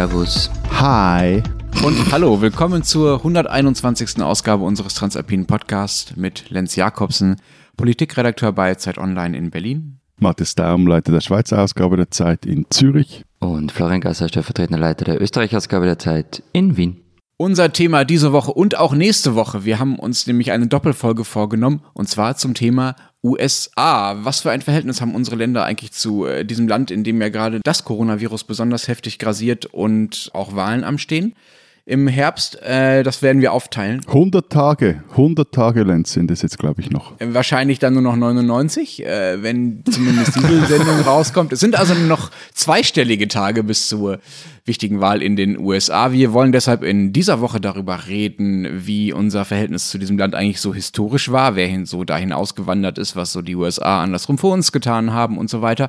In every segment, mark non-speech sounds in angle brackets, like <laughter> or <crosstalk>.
Servus. Hi. Und hallo, willkommen zur 121. Ausgabe unseres Transalpinen Podcasts mit Lenz Jakobsen, Politikredakteur bei Zeit Online in Berlin. Matthias Daum, Leiter der Schweizer Ausgabe der Zeit in Zürich. Und Florian Gasser, stellvertretender Leiter der Österreich-Ausgabe der Zeit in Wien. Unser Thema diese Woche und auch nächste Woche. Wir haben uns nämlich eine Doppelfolge vorgenommen und zwar zum Thema USA. Was für ein Verhältnis haben unsere Länder eigentlich zu äh, diesem Land, in dem ja gerade das Coronavirus besonders heftig grasiert und auch Wahlen am Stehen? Im Herbst. Äh, das werden wir aufteilen. 100 Tage, 100 Tage, Lenz, sind es jetzt, glaube ich, noch. Äh, wahrscheinlich dann nur noch 99, äh, wenn zumindest diese <laughs> Sendung rauskommt. Es sind also noch zweistellige Tage bis zur wichtigen Wahl in den USA. Wir wollen deshalb in dieser Woche darüber reden, wie unser Verhältnis zu diesem Land eigentlich so historisch war, wer hin so dahin ausgewandert ist, was so die USA andersrum vor uns getan haben und so weiter.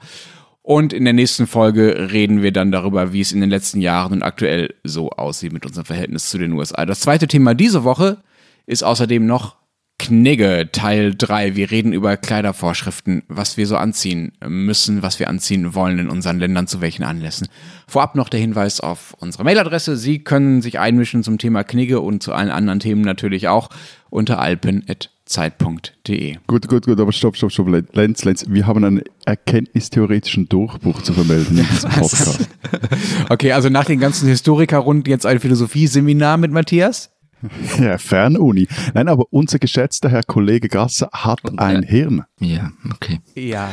Und in der nächsten Folge reden wir dann darüber, wie es in den letzten Jahren und aktuell so aussieht mit unserem Verhältnis zu den USA. Das zweite Thema diese Woche ist außerdem noch Knigge Teil 3. Wir reden über Kleidervorschriften, was wir so anziehen müssen, was wir anziehen wollen in unseren Ländern, zu welchen Anlässen. Vorab noch der Hinweis auf unsere Mailadresse. Sie können sich einmischen zum Thema Knigge und zu allen anderen Themen natürlich auch unter alpen.zeit.de. Gut, gut, gut, aber stopp, stopp, stopp, Lenz, Lenz, wir haben einen erkenntnistheoretischen Durchbruch zu vermelden in diesem <laughs> Podcast. <laughs> okay, also nach den ganzen Historikerrunden jetzt ein Philosophieseminar mit Matthias? <laughs> Ja, Fernuni. Nein, aber unser geschätzter Herr Kollege Gasser hat ein Hirn. Ja, okay. Ja,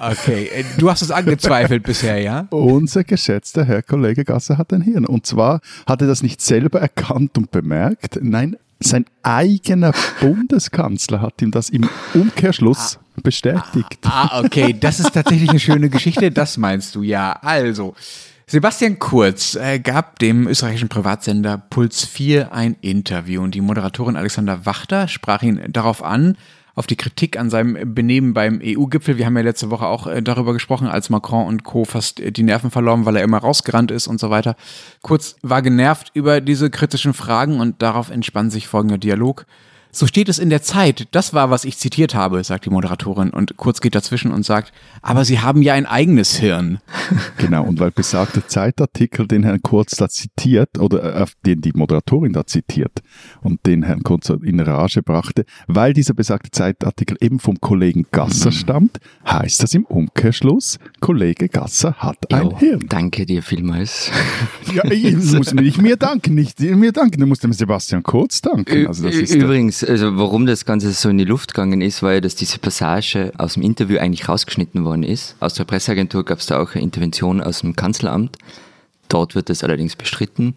okay. Du hast es angezweifelt bisher, ja? Unser geschätzter Herr Kollege Gasser hat ein Hirn. Und zwar hat er das nicht selber erkannt und bemerkt. Nein, sein eigener Bundeskanzler hat ihm das im Umkehrschluss ah, bestätigt. Ah, ah, okay. Das ist tatsächlich eine schöne Geschichte. Das meinst du, ja. Also. Sebastian Kurz äh, gab dem österreichischen Privatsender Puls 4 ein Interview und die Moderatorin Alexander Wachter sprach ihn darauf an, auf die Kritik an seinem Benehmen beim EU-Gipfel. Wir haben ja letzte Woche auch äh, darüber gesprochen, als Macron und Co. fast äh, die Nerven verloren, weil er immer rausgerannt ist und so weiter. Kurz war genervt über diese kritischen Fragen und darauf entspann sich folgender Dialog. So steht es in der Zeit. Das war, was ich zitiert habe, sagt die Moderatorin. Und kurz geht dazwischen und sagt, aber Sie haben ja ein eigenes Hirn. <laughs> Genau, und weil besagter Zeitartikel, den Herrn Kurz da zitiert, oder äh, den die Moderatorin da zitiert und den Herrn Kurz in Rage brachte, weil dieser besagte Zeitartikel eben vom Kollegen Gasser mhm. stammt, heißt das im Umkehrschluss, Kollege Gasser hat jo, ein Hirn. Danke dir vielmals. Ja, ich <laughs> muss nicht mir danken, nicht mir danken, du musst dem Sebastian Kurz danken. Also das ist Übrigens, also warum das Ganze so in die Luft gegangen ist, war ja, dass diese Passage aus dem Interview eigentlich rausgeschnitten worden ist. Aus der Presseagentur gab es da auch eine Intervention aus dem Kanzleramt. Dort wird das allerdings bestritten.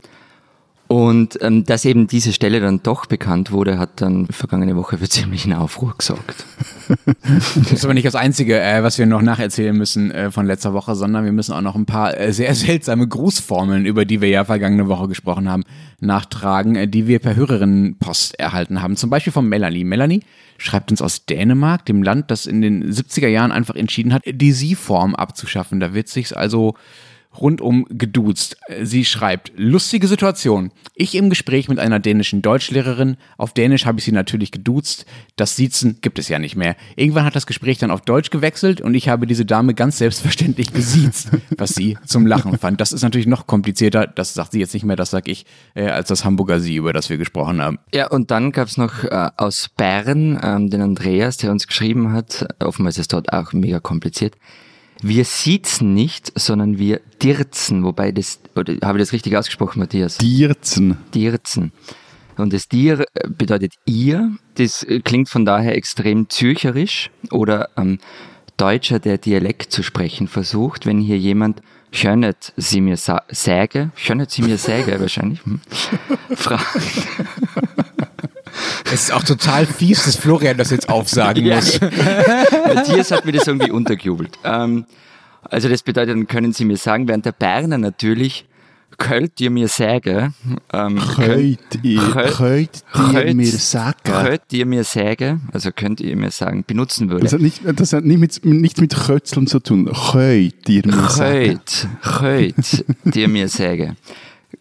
Und ähm, dass eben diese Stelle dann doch bekannt wurde, hat dann vergangene Woche für <laughs> ziemlichen Aufruhr gesorgt. Das ist aber nicht das Einzige, äh, was wir noch nacherzählen müssen äh, von letzter Woche, sondern wir müssen auch noch ein paar äh, sehr <laughs> seltsame Grußformeln, über die wir ja vergangene Woche gesprochen haben, nachtragen, äh, die wir per Hörerinnenpost erhalten haben. Zum Beispiel von Melanie. Melanie schreibt uns aus Dänemark, dem Land, das in den 70er Jahren einfach entschieden hat, die Sie-Form abzuschaffen. Da wird sich also rundum geduzt. Sie schreibt, lustige Situation. Ich im Gespräch mit einer dänischen Deutschlehrerin. Auf Dänisch habe ich sie natürlich geduzt. Das Siezen gibt es ja nicht mehr. Irgendwann hat das Gespräch dann auf Deutsch gewechselt und ich habe diese Dame ganz selbstverständlich gesiezt, <laughs> was sie zum Lachen fand. Das ist natürlich noch komplizierter. Das sagt sie jetzt nicht mehr, das sage ich, äh, als das Hamburger Sie, über das wir gesprochen haben. Ja, und dann gab es noch äh, aus Bern ähm, den Andreas, der uns geschrieben hat. Offenbar ist es dort auch mega kompliziert. Wir siezen nicht, sondern wir dirzen, wobei das, oder habe ich das richtig ausgesprochen, Matthias? Dirzen. Dirzen. Und das Dir äh, bedeutet ihr, das äh, klingt von daher extrem zürcherisch oder ähm, Deutscher, der Dialekt zu sprechen versucht, wenn hier jemand Schönet sie mir säge, Schönet sie mir säge <laughs> wahrscheinlich, hm, <laughs> fragt. Es ist auch total fies, dass Florian das jetzt aufsagen muss. <laughs> Matthias hat mir das irgendwie untergejubelt. Ähm, also das bedeutet, dann können Sie mir sagen, während der Berner natürlich könnt ihr mir sagen, ähm, könnt, ihr, könnt, ihr mir sagen, könnt ihr mir sagen, also könnt ihr mir sagen, benutzen würde. Das hat, nicht, das hat nicht mit, nichts mit Kötzeln zu tun. Könnt ihr mir sagen. Könnt, könnt ihr mir sagen.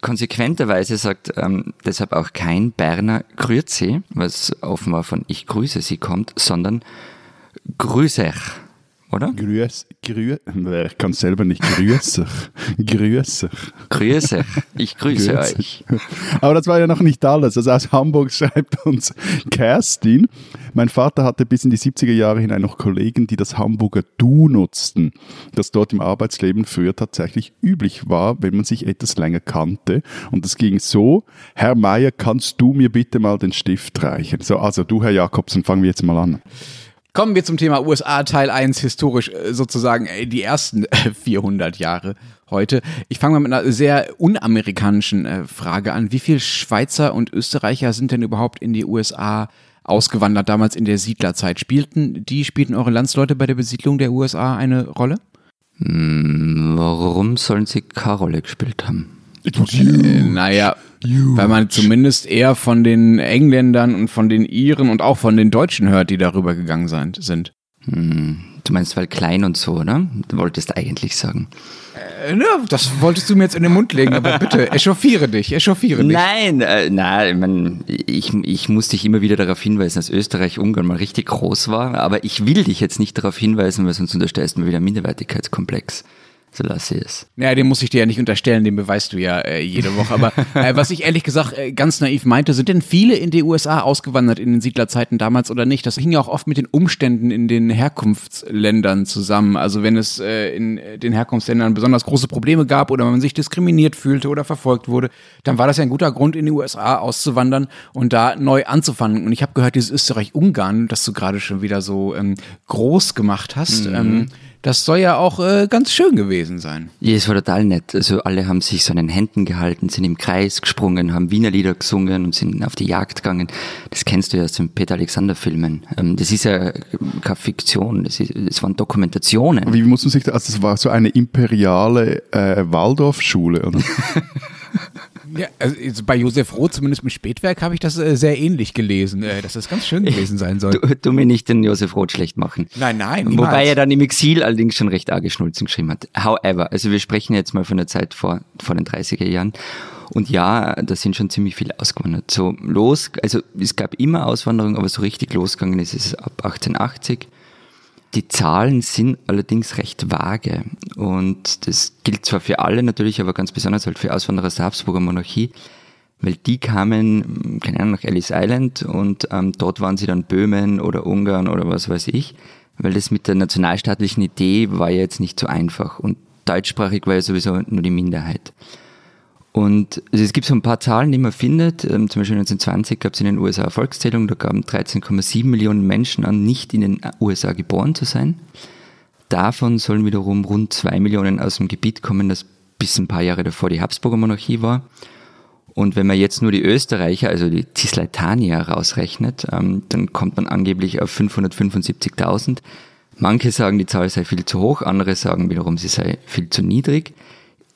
Konsequenterweise sagt ähm, deshalb auch kein Berner Grüezi, was offenbar von Ich grüße Sie kommt, sondern Grüßech. Oder? Grüß, grüß, ich kann selber nicht grüße. <laughs> grüße. Grüße. Ich grüße Grüße. euch. Aber das war ja noch nicht alles. Also aus Hamburg <laughs> schreibt uns Kerstin. Mein Vater hatte bis in die 70er Jahre hinein noch Kollegen, die das Hamburger Du nutzten, das dort im Arbeitsleben früher tatsächlich üblich war, wenn man sich etwas länger kannte. Und das ging so, Herr Meier, kannst du mir bitte mal den Stift reichen? So, also du, Herr Jakobsen, fangen wir jetzt mal an. Kommen wir zum Thema USA Teil 1, historisch äh, sozusagen äh, die ersten äh, 400 Jahre heute. Ich fange mal mit einer sehr unamerikanischen äh, Frage an. Wie viele Schweizer und Österreicher sind denn überhaupt in die USA ausgewandert, damals in der Siedlerzeit? Spielten die, spielten eure Landsleute bei der Besiedlung der USA eine Rolle? Hm, warum sollen sie keine Rolle gespielt haben? Äh, naja, weil man zumindest eher von den Engländern und von den Iren und auch von den Deutschen hört, die darüber gegangen sind. Hm, du meinst, weil klein und so, oder? Du wolltest eigentlich sagen. Äh, ne, das wolltest du mir jetzt in den Mund legen, aber bitte, <laughs> echauffiere dich, echauffiere dich. Nein, äh, nein, ich, mein, ich, ich muss dich immer wieder darauf hinweisen, dass Österreich-Ungarn mal richtig groß war, aber ich will dich jetzt nicht darauf hinweisen, weil sonst unterstellst du mir wieder Minderwertigkeitskomplex. Ich es. Ja, den muss ich dir ja nicht unterstellen, den beweist du ja äh, jede Woche. Aber <laughs> äh, was ich ehrlich gesagt äh, ganz naiv meinte, sind denn viele in die USA ausgewandert in den Siedlerzeiten damals oder nicht? Das hing ja auch oft mit den Umständen in den Herkunftsländern zusammen. Also wenn es äh, in den Herkunftsländern besonders große Probleme gab oder man sich diskriminiert fühlte oder verfolgt wurde, dann war das ja ein guter Grund, in die USA auszuwandern und da neu anzufangen. Und ich habe gehört, dieses Österreich-Ungarn, das du gerade schon wieder so ähm, groß gemacht hast, ähm, das soll ja auch äh, ganz schön gewesen sein. Ja, es war total nett. Also alle haben sich so an den Händen gehalten, sind im Kreis gesprungen, haben Wiener Lieder gesungen und sind auf die Jagd gegangen. Das kennst du ja aus den Peter Alexander Filmen. Ähm, Das ist ja keine Fiktion, das, ist, das waren Dokumentationen. Wie muss man sich da, also das war so eine imperiale äh, Waldorfschule, oder? <laughs> Ja, also bei Josef Roth, zumindest im Spätwerk, habe ich das äh, sehr ähnlich gelesen, äh, dass das ganz schön gewesen sein soll. Du, du mir nicht den Josef Roth schlecht machen. Nein, nein, Wobei niemals. er dann im Exil allerdings schon recht arge Schnulzen geschrieben hat. However, also wir sprechen jetzt mal von der Zeit vor, vor den 30er Jahren. Und ja, da sind schon ziemlich viele ausgewandert. So los, also es gab immer Auswanderung, aber so richtig losgegangen ist es ab 1880. Die Zahlen sind allerdings recht vage. Und das gilt zwar für alle natürlich, aber ganz besonders halt für Auswanderer aus der Habsburger Monarchie, weil die kamen, keine Ahnung, nach Ellis Island und ähm, dort waren sie dann Böhmen oder Ungarn oder was weiß ich, weil das mit der nationalstaatlichen Idee war ja jetzt nicht so einfach und deutschsprachig war ja sowieso nur die Minderheit. Und also es gibt so ein paar Zahlen, die man findet. Ähm, zum Beispiel 1920 gab es in den USA eine Volkszählung, da gaben 13,7 Millionen Menschen an, nicht in den USA geboren zu sein. Davon sollen wiederum rund zwei Millionen aus dem Gebiet kommen, das bis ein paar Jahre davor die Habsburger Monarchie war. Und wenn man jetzt nur die Österreicher, also die Cisleitanier rausrechnet, ähm, dann kommt man angeblich auf 575.000. Manche sagen, die Zahl sei viel zu hoch, andere sagen wiederum, sie sei viel zu niedrig.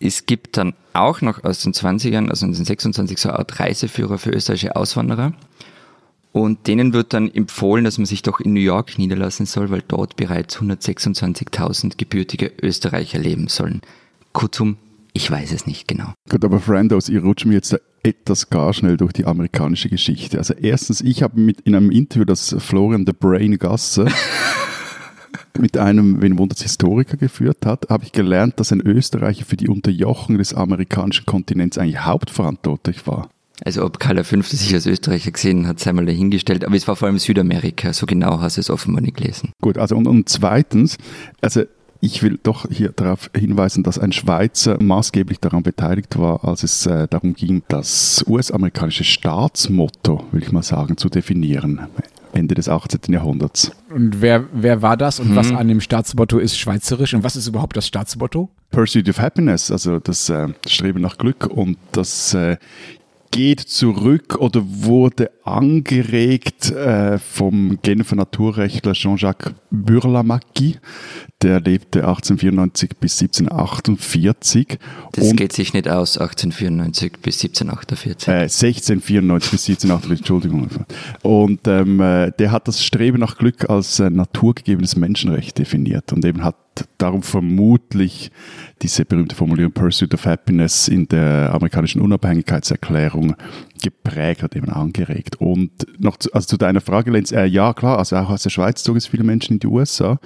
Es gibt dann auch noch aus den 20ern, also 1926, so eine Art Reiseführer für österreichische Auswanderer. Und denen wird dann empfohlen, dass man sich doch in New York niederlassen soll, weil dort bereits 126.000 gebürtige Österreicher leben sollen. Kurzum, ich weiß es nicht genau. Gut, aber Frandos, ihr rutscht mir jetzt etwas gar schnell durch die amerikanische Geschichte. Also erstens, ich habe mit in einem Interview, das Florian the Brain Gasse mit einem, wen wundert Historiker geführt hat, habe ich gelernt, dass ein Österreicher für die Unterjochung des amerikanischen Kontinents eigentlich hauptverantwortlich war. Also ob Karl V. sich als Österreicher gesehen hat, sei mal dahingestellt. Aber es war vor allem Südamerika. So genau hast du es offenbar nicht gelesen. Gut, also und, und zweitens, also ich will doch hier darauf hinweisen, dass ein Schweizer maßgeblich daran beteiligt war, als es äh, darum ging, das US-amerikanische Staatsmotto, will ich mal sagen, zu definieren. Ende des 18. Jahrhunderts. Und wer, wer war das und was an dem Staatsmotto ist schweizerisch und was ist überhaupt das Staatsmotto? Pursuit of Happiness, also das äh, Streben nach Glück und das äh, geht zurück oder wurde angeregt äh, vom Genfer Naturrechtler Jean-Jacques Burlamaqui. Der lebte 1894 bis 1748. Das und, geht sich nicht aus, 1894 bis 1748. äh, 1694 bis 1748, Entschuldigung. Und ähm, äh, der hat das Streben nach Glück als äh, naturgegebenes Menschenrecht definiert und eben hat ist darum vermutlich diese berühmte Formulierung Pursuit of Happiness in der amerikanischen Unabhängigkeitserklärung geprägt hat, eben angeregt. Und noch zu, also zu deiner Frage, Lenz, äh, ja klar, also auch aus der Schweiz zogen es viele Menschen in die USA,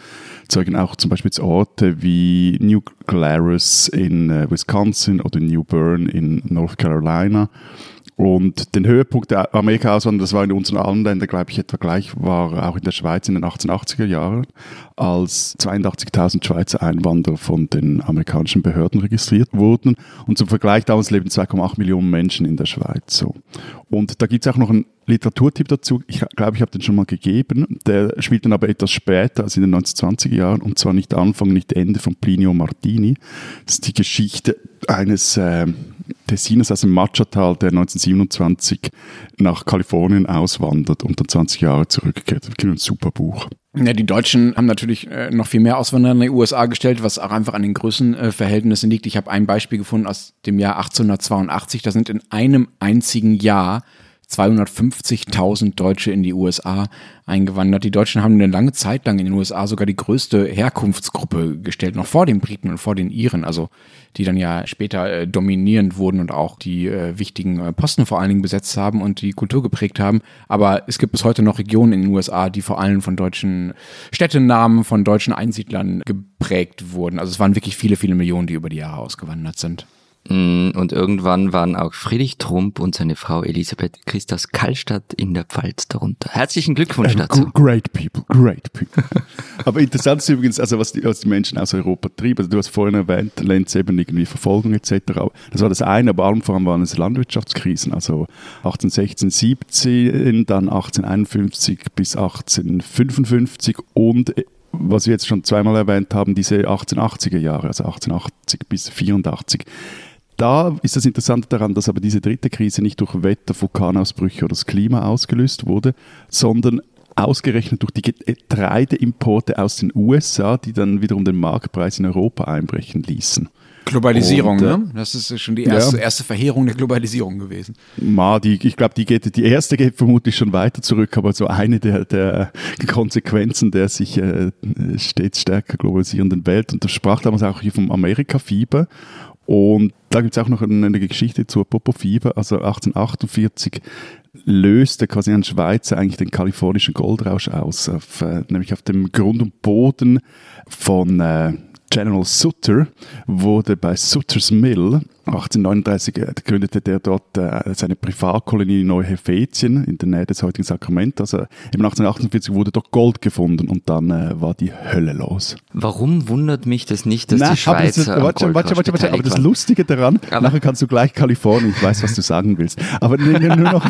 zeugen auch zum Beispiel Orte wie New Glarus in äh, Wisconsin oder New Bern in North Carolina. Und den Höhepunkt der Amerika-Auswanderung, das war in unseren anderen Ländern, glaube ich, etwa gleich, war auch in der Schweiz in den 1880er Jahren, als 82.000 Schweizer Einwanderer von den amerikanischen Behörden registriert wurden. Und zum Vergleich, damals leben 2,8 Millionen Menschen in der Schweiz. So. Und da gibt es auch noch einen Literaturtipp dazu. Ich glaube, ich habe den schon mal gegeben. Der spielt dann aber etwas später, als in den 1920er Jahren, und zwar nicht Anfang, nicht Ende von Plinio Martini. Das ist die Geschichte eines äh, Tessiners aus dem Machatal, der 1927 nach Kalifornien auswandert und dann 20 Jahre zurückkehrt. Wirklich ein super Buch. Ja, die Deutschen haben natürlich äh, noch viel mehr Auswanderer in die USA gestellt, was auch einfach an den Größenverhältnissen liegt. Ich habe ein Beispiel gefunden aus dem Jahr 1882. Da sind in einem einzigen Jahr 250.000 Deutsche in die USA eingewandert. Die Deutschen haben eine lange Zeit lang in den USA sogar die größte Herkunftsgruppe gestellt, noch vor den Briten und vor den Iren, also die dann ja später äh, dominierend wurden und auch die äh, wichtigen äh, Posten vor allen Dingen besetzt haben und die Kultur geprägt haben. Aber es gibt bis heute noch Regionen in den USA, die vor allem von deutschen Städtenamen, von deutschen Einsiedlern geprägt wurden. Also es waren wirklich viele, viele Millionen, die über die Jahre ausgewandert sind. Mm, und irgendwann waren auch Friedrich Trump und seine Frau Elisabeth Christus Kallstadt in der Pfalz darunter. Herzlichen Glückwunsch dazu. Great people, great people. <laughs> Aber interessant ist übrigens, also was die, was die Menschen aus Europa trieben. Also du hast vorhin erwähnt, Lenz eben irgendwie Verfolgung etc. Das war das eine, aber allem vor allem waren es Landwirtschaftskrisen. Also 1816, 17, dann 1851 bis 1855 und was wir jetzt schon zweimal erwähnt haben, diese 1880er Jahre, also 1880 bis 84 da ist das Interessante daran, dass aber diese dritte Krise nicht durch Wetter, Vulkanausbrüche oder das Klima ausgelöst wurde, sondern ausgerechnet durch die Getreideimporte aus den USA, die dann wiederum den Marktpreis in Europa einbrechen ließen. Globalisierung, und, äh, ne? Das ist schon die erste, ja. erste Verheerung der Globalisierung gewesen. Ma, die, ich glaube, die geht, die erste geht vermutlich schon weiter zurück, aber so eine der, der Konsequenzen der sich äh, stets stärker globalisierenden Welt. Und das sprach damals auch hier vom Amerika-Fieber. Und da gibt es auch noch eine, Geschichte zur Popo-Fieber. Also 1848 löste quasi ein Schweizer eigentlich den kalifornischen Goldrausch aus, auf, äh, nämlich auf dem Grund und Boden von äh, General Sutter wurde bei Sutters Mill 1839 äh, gründete der dort äh, seine Privatkolonie in Neuhelvetien in der Nähe des heutigen Sacramento. Also eben 1848 wurde dort Gold gefunden und dann äh, war die Hölle los. Warum wundert mich das nicht, dass Nein, die Schweizer aber das, warte, warte, warte, aber das Lustige daran, aber nachher kannst du gleich Kalifornien, ich weiß, was du sagen willst, aber nur noch <laughs>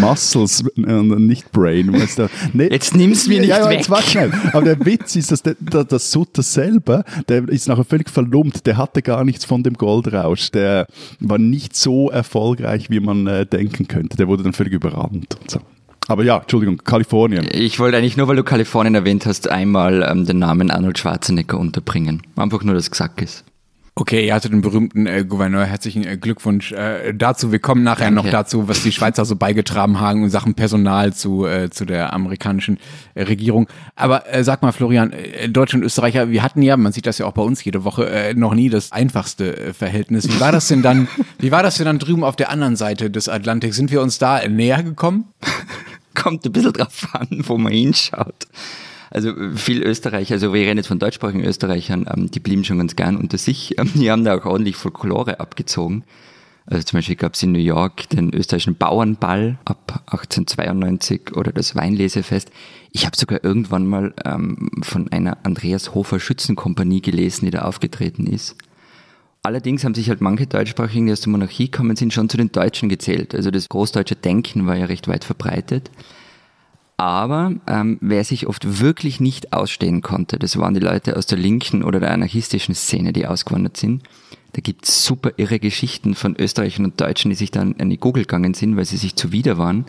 Muscles und nicht Brain. Weißt du. nee, jetzt nimmst du mir nicht ja, ja, weg. Jetzt warte schnell. Aber der Witz ist, dass der, der, der Sutter selber, der ist nachher völlig verlumpt. Der hatte gar nichts von dem Goldrausch. Der war nicht so erfolgreich, wie man äh, denken könnte. Der wurde dann völlig überrannt und so. Aber ja, Entschuldigung, Kalifornien. Ich wollte eigentlich nur, weil du Kalifornien erwähnt hast, einmal ähm, den Namen Arnold Schwarzenegger unterbringen. Einfach nur, dass es gesagt ist. Okay, ihr hattet den berühmten äh, Gouverneur. Herzlichen äh, Glückwunsch äh, dazu. Wir kommen nachher Danke. noch dazu, was die Schweizer so beigetragen haben in Sachen Personal zu, äh, zu der amerikanischen äh, Regierung. Aber äh, sag mal, Florian, äh, Deutsche und Österreicher, wir hatten ja, man sieht das ja auch bei uns jede Woche, äh, noch nie das einfachste äh, Verhältnis. Wie war das denn dann, <laughs> wie war das denn dann drüben auf der anderen Seite des Atlantiks? Sind wir uns da näher gekommen? <laughs> Kommt ein bisschen drauf an, wo man hinschaut. Also viel Österreicher, also wir reden jetzt von deutschsprachigen Österreichern, ähm, die blieben schon ganz gern unter sich. Ähm, die haben da auch ordentlich Folklore abgezogen. Also zum Beispiel gab es in New York den österreichischen Bauernball ab 1892 oder das Weinlesefest. Ich habe sogar irgendwann mal ähm, von einer Andreas Hofer Schützenkompanie gelesen, die da aufgetreten ist. Allerdings haben sich halt manche Deutschsprachigen, die aus der Monarchie kommen, sind schon zu den Deutschen gezählt. Also das großdeutsche Denken war ja recht weit verbreitet. Aber ähm, wer sich oft wirklich nicht ausstehen konnte, das waren die Leute aus der linken oder der anarchistischen Szene, die ausgewandert sind. Da gibt's super irre Geschichten von Österreichern und Deutschen, die sich dann an die Google gegangen sind, weil sie sich zuwider waren.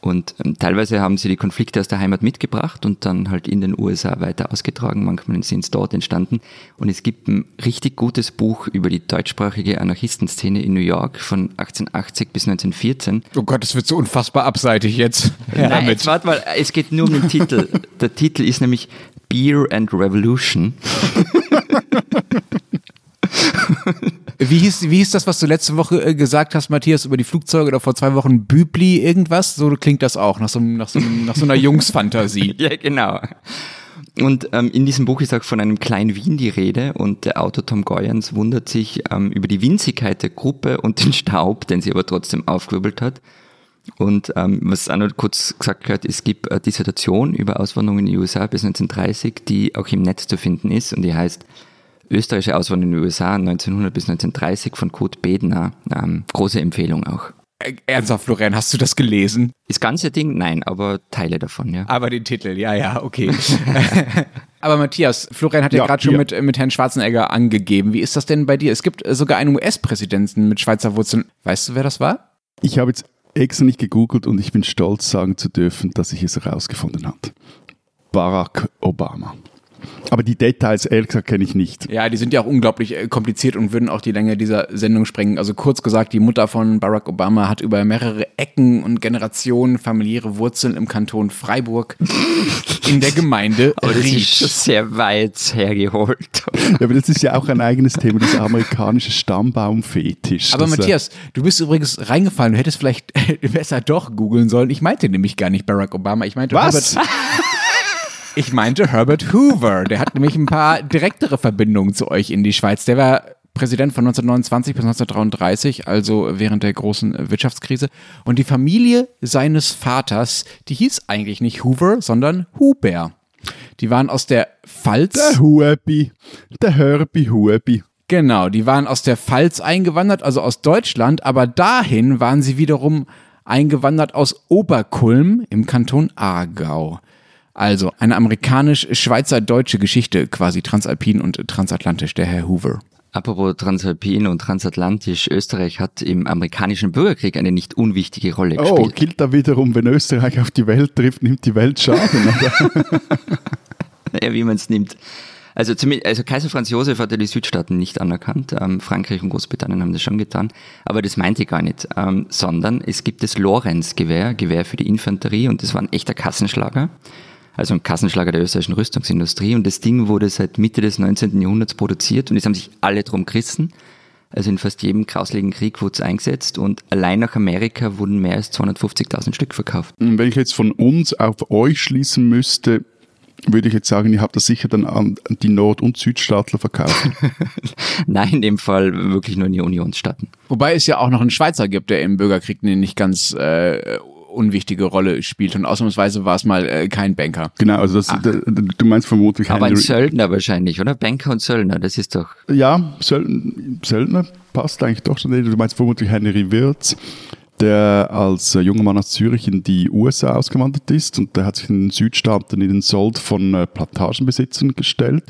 Und ähm, teilweise haben sie die Konflikte aus der Heimat mitgebracht und dann halt in den USA weiter ausgetragen. Manchmal sind es dort entstanden. Und es gibt ein richtig gutes Buch über die deutschsprachige Anarchistenszene in New York von 1880 bis 1914. Oh Gott, das wird so unfassbar abseitig jetzt. <laughs> Ja, Nein, jetzt warte mal, es geht nur um den Titel. Der Titel ist nämlich Beer and Revolution. <laughs> Wie hieß, wie hieß das, was du letzte Woche äh, gesagt hast, Matthias, über die Flugzeuge oder vor zwei Wochen? Bübli irgendwas? So klingt das auch, nach so, nach so, nach so einer <laughs> Jungsfantasie. ja, genau. Und ähm, in diesem Buch ist auch von einem kleinen Wien die Rede und der Autor Tom Goyans wundert sich ähm, über die Winzigkeit der Gruppe und den Staub, den sie aber trotzdem aufgewirbelt hat. Und ähm, was auch noch kurz gesagt gehört, es gibt eine Dissertation über Auswanderung in die USA bis 1930, die auch im Netz zu finden ist und die heißt Österreichische Auswanderung in die USA 1900 bis 1930 von Kurt Bedner. Ähm, große Empfehlung auch. Ernsthaft, Florian, hast du das gelesen? Das ganze Ding? Nein, aber Teile davon, ja. Aber den Titel, ja, ja, okay. <laughs> <laughs> aber Matthias, Florian hat ja, ja gerade schon mit, mit Herrn Schwarzenegger angegeben. Wie ist das denn bei dir? Es gibt sogar einen US-Präsidenten mit Schweizer Wurzeln. Weißt du, wer das war? Ich habe jetzt extra nicht gegoogelt und ich bin stolz sagen zu dürfen, dass ich es herausgefunden habe. Barack Obama. Aber die Details, ehrlich gesagt, kenne ich nicht. Ja, die sind ja auch unglaublich äh, kompliziert und würden auch die Länge dieser Sendung sprengen. Also kurz gesagt, die Mutter von Barack Obama hat über mehrere Ecken und Generationen familiäre Wurzeln im Kanton Freiburg in der Gemeinde <laughs> Aber das Riesch. ist sehr weit hergeholt. Ja, aber das ist ja auch ein eigenes Thema, das amerikanische Stammbaumfetisch. Aber äh, Matthias, du bist übrigens reingefallen, du hättest vielleicht <laughs> besser doch googeln sollen. Ich meinte nämlich gar nicht Barack Obama, ich meinte Was? Robert <laughs> Ich meinte Herbert Hoover. Der hat nämlich ein paar direktere Verbindungen zu euch in die Schweiz. Der war Präsident von 1929 bis 1933, also während der großen Wirtschaftskrise. Und die Familie seines Vaters, die hieß eigentlich nicht Hoover, sondern Huber. Die waren aus der Pfalz. Der Huebi. Der Herbie Huebi. Genau, die waren aus der Pfalz eingewandert, also aus Deutschland, aber dahin waren sie wiederum eingewandert aus Oberkulm im Kanton Aargau. Also eine amerikanisch-schweizer-deutsche Geschichte, quasi transalpin und transatlantisch, der Herr Hoover. Apropos Transalpin und Transatlantisch, Österreich hat im amerikanischen Bürgerkrieg eine nicht unwichtige Rolle oh, gespielt. Oh, gilt da wiederum, wenn Österreich auf die Welt trifft, nimmt die Welt Schaden, oder? <laughs> naja, wie man es nimmt. Also, also Kaiser Franz Josef hat ja die Südstaaten nicht anerkannt. Ähm, Frankreich und Großbritannien haben das schon getan. Aber das meinte ich gar nicht. Ähm, sondern es gibt das Lorenz-Gewehr, Gewehr für die Infanterie und das war ein echter Kassenschlager also ein Kassenschlager der österreichischen Rüstungsindustrie. Und das Ding wurde seit Mitte des 19. Jahrhunderts produziert und es haben sich alle drum gerissen. Also in fast jedem grausligen Krieg wurde es eingesetzt und allein nach Amerika wurden mehr als 250.000 Stück verkauft. Wenn ich jetzt von uns auf euch schließen müsste, würde ich jetzt sagen, ihr habt das sicher dann an die Nord- und Südstaatler verkauft. <laughs> Nein, in dem Fall wirklich nur in die Unionsstaaten. Wobei es ja auch noch einen Schweizer gibt, der im Bürgerkrieg nicht ganz äh, unwichtige Rolle spielt. Und ausnahmsweise war es mal äh, kein Banker. Genau, also das, du meinst vermutlich Aber ein Söldner wahrscheinlich, oder? Banker und Söldner, das ist doch. Ja, Söldner passt eigentlich doch schon. Du meinst vermutlich Henry Wirz der als äh, junger Mann aus Zürich in die USA ausgewandert ist und der hat sich in den Südstaaten in den Sold von äh, Plantagenbesitzern gestellt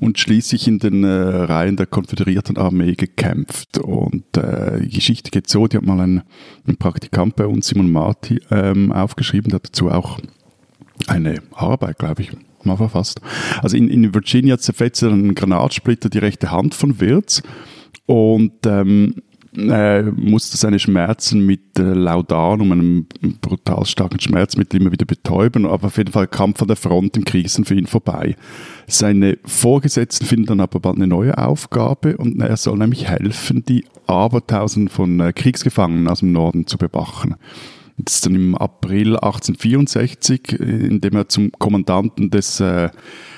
und schließlich in den äh, Reihen der konföderierten Armee gekämpft. Und äh, die Geschichte geht so, die hat mal ein, ein Praktikant bei uns, Simon Marti, ähm, aufgeschrieben, der hat dazu auch eine Arbeit, glaube ich, mal verfasst. Also in, in Virginia zerfetzt er einen Granatsplitter die rechte Hand von Wirz und ähm, äh, musste seine Schmerzen mit äh, Laudanum, einem brutal starken Schmerzmittel, immer wieder betäuben. Aber auf jeden Fall Kampf an der Front im Krieg sind für ihn vorbei. Seine Vorgesetzten finden dann aber bald eine neue Aufgabe und er soll nämlich helfen, die Abertausend von äh, Kriegsgefangenen aus dem Norden zu bewachen. Das ist dann im April 1864, äh, indem er zum Kommandanten des äh,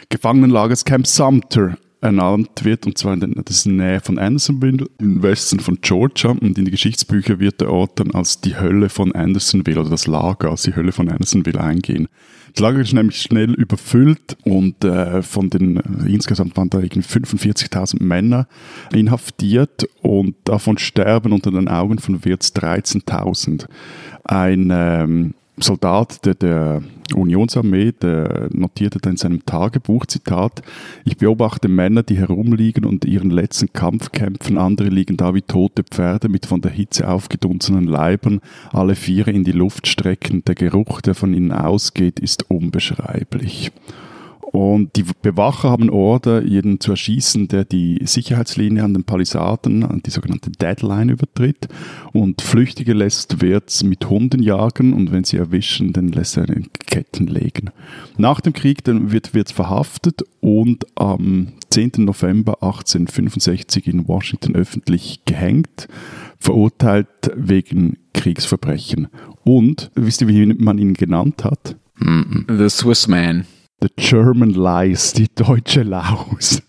Gefangenenlagers Camp Sumter ernannt wird, und zwar in, der Nähe von Andersonville, im Westen von Georgia. Und in die Geschichtsbücher wird der Ort dann als die Hölle von Andersonville oder das Lager als die Hölle von Andersonville eingehen. Das Lager ist nämlich schnell überfüllt und äh, von den, äh, insgesamt waren da 45.000 Männer inhaftiert und davon sterben unter den Augen von Wirts 13.000. Ein ähm, Soldat der, der Unionsarmee, der notierte dann in seinem Tagebuch, Zitat, ich beobachte Männer, die herumliegen und ihren letzten Kampf kämpfen, andere liegen da wie tote Pferde mit von der Hitze aufgedunsenen Leibern, alle Viere in die Luft strecken, der Geruch, der von ihnen ausgeht, ist unbeschreiblich. Und die Bewacher haben Order, jeden zu erschießen, der die Sicherheitslinie an den Palisaden, die sogenannte Deadline übertritt. Und Flüchtige lässt Wirtz mit Hunden jagen und wenn sie erwischen, dann lässt er in Ketten legen. Nach dem Krieg dann wird Wirtz verhaftet und am 10. November 1865 in Washington öffentlich gehängt, verurteilt wegen Kriegsverbrechen. Und wisst ihr, wie man ihn genannt hat? The Swiss Man. The German Lies, die deutsche Laus.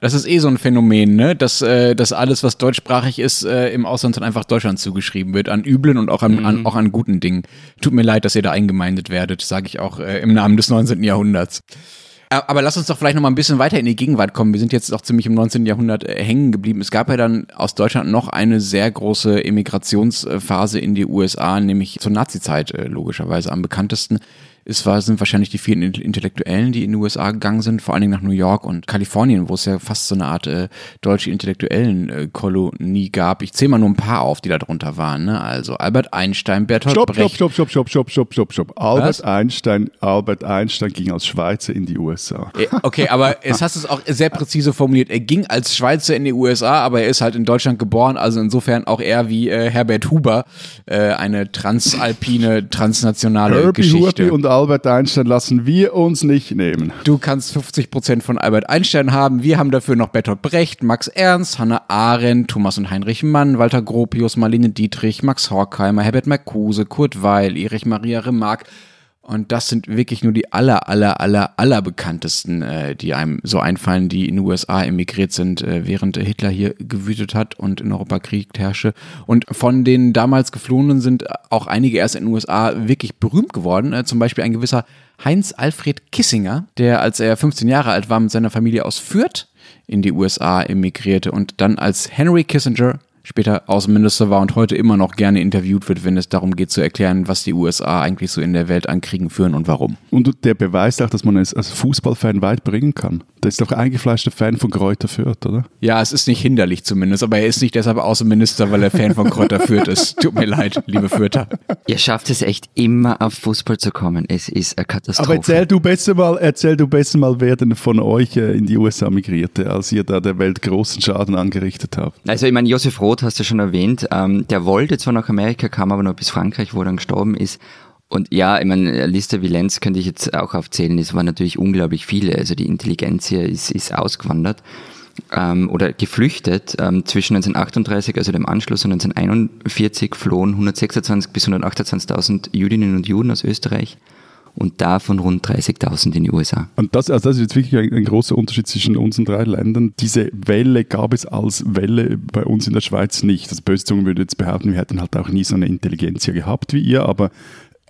Das ist eh so ein Phänomen, ne? dass, äh, dass alles, was deutschsprachig ist, äh, im Ausland dann einfach Deutschland zugeschrieben wird. An üblen und auch an, mhm. an, auch an guten Dingen. Tut mir leid, dass ihr da eingemeindet werdet, sage ich auch äh, im Namen des 19. Jahrhunderts. Aber lass uns doch vielleicht noch mal ein bisschen weiter in die Gegenwart kommen. Wir sind jetzt auch ziemlich im 19. Jahrhundert äh, hängen geblieben. Es gab ja dann aus Deutschland noch eine sehr große Emigrationsphase in die USA, nämlich zur Nazizeit äh, logischerweise am bekanntesten es war, sind wahrscheinlich die vielen Intellektuellen, die in die USA gegangen sind, vor allen Dingen nach New York und Kalifornien, wo es ja fast so eine Art äh, deutsche Intellektuellen-Kolonie äh, gab. Ich zähle mal nur ein paar auf, die da drunter waren. Ne? Also Albert Einstein, Bertolt stopp, Brecht. Stopp, stopp, stopp, stopp, stopp, stopp, stopp. Albert Was? Einstein, Albert Einstein ging als Schweizer in die USA. Äh, okay, aber es hast es auch sehr präzise formuliert. Er ging als Schweizer in die USA, aber er ist halt in Deutschland geboren, also insofern auch er wie äh, Herbert Huber äh, eine transalpine, transnationale Herbie Geschichte. Huber und Albert Einstein lassen wir uns nicht nehmen. Du kannst 50 Prozent von Albert Einstein haben. Wir haben dafür noch Bertolt Brecht, Max Ernst, Hannah Arendt, Thomas und Heinrich Mann, Walter Gropius, Marlene Dietrich, Max Horkheimer, Herbert Marcuse, Kurt Weil, Erich Maria Remarque. Und das sind wirklich nur die aller, aller, aller, aller bekanntesten, äh, die einem so einfallen, die in den USA emigriert sind, äh, während Hitler hier gewütet hat und in Europa Krieg herrsche. Und von den damals Geflohenen sind auch einige erst in den USA wirklich berühmt geworden. Äh, zum Beispiel ein gewisser Heinz Alfred Kissinger, der, als er 15 Jahre alt war, mit seiner Familie aus Fürth in die USA emigrierte und dann als Henry Kissinger später Außenminister war und heute immer noch gerne interviewt wird, wenn es darum geht zu erklären, was die USA eigentlich so in der Welt an Kriegen führen und warum. Und der beweist auch, dass man es als Fußballfan weit bringen kann. Der ist doch eingefleischter Fan von Kräuter Fürth, oder? Ja, es ist nicht hinderlich zumindest, aber er ist nicht deshalb Außenminister, weil er Fan von Kräuter Fürth ist. <laughs> Tut mir leid, liebe Fürther. Ihr schafft es echt immer auf Fußball zu kommen. Es ist eine Katastrophe. Aber erzähl du besser mal, erzähl du besser mal, wer denn von euch äh, in die USA migrierte, als ihr da der Welt großen Schaden angerichtet habt. Also ich meine, Josef Roth Tod hast du schon erwähnt. Ähm, der wollte zwar nach Amerika, kam aber noch bis Frankreich, wo er dann gestorben ist. Und ja, ich meine, eine Liste wie Lenz könnte ich jetzt auch aufzählen. Es waren natürlich unglaublich viele. Also die Intelligenz hier ist, ist ausgewandert ähm, oder geflüchtet. Ähm, zwischen 1938, also dem Anschluss, und 1941 flohen 126 bis 128.000 Jüdinnen und Juden aus Österreich und davon rund 30.000 in die USA. Und das, also das ist jetzt wirklich ein, ein, großer Unterschied zwischen unseren drei Ländern. Diese Welle gab es als Welle bei uns in der Schweiz nicht. Das böse Zungen würde jetzt behaupten, wir hätten halt auch nie so eine Intelligenz hier gehabt wie ihr, aber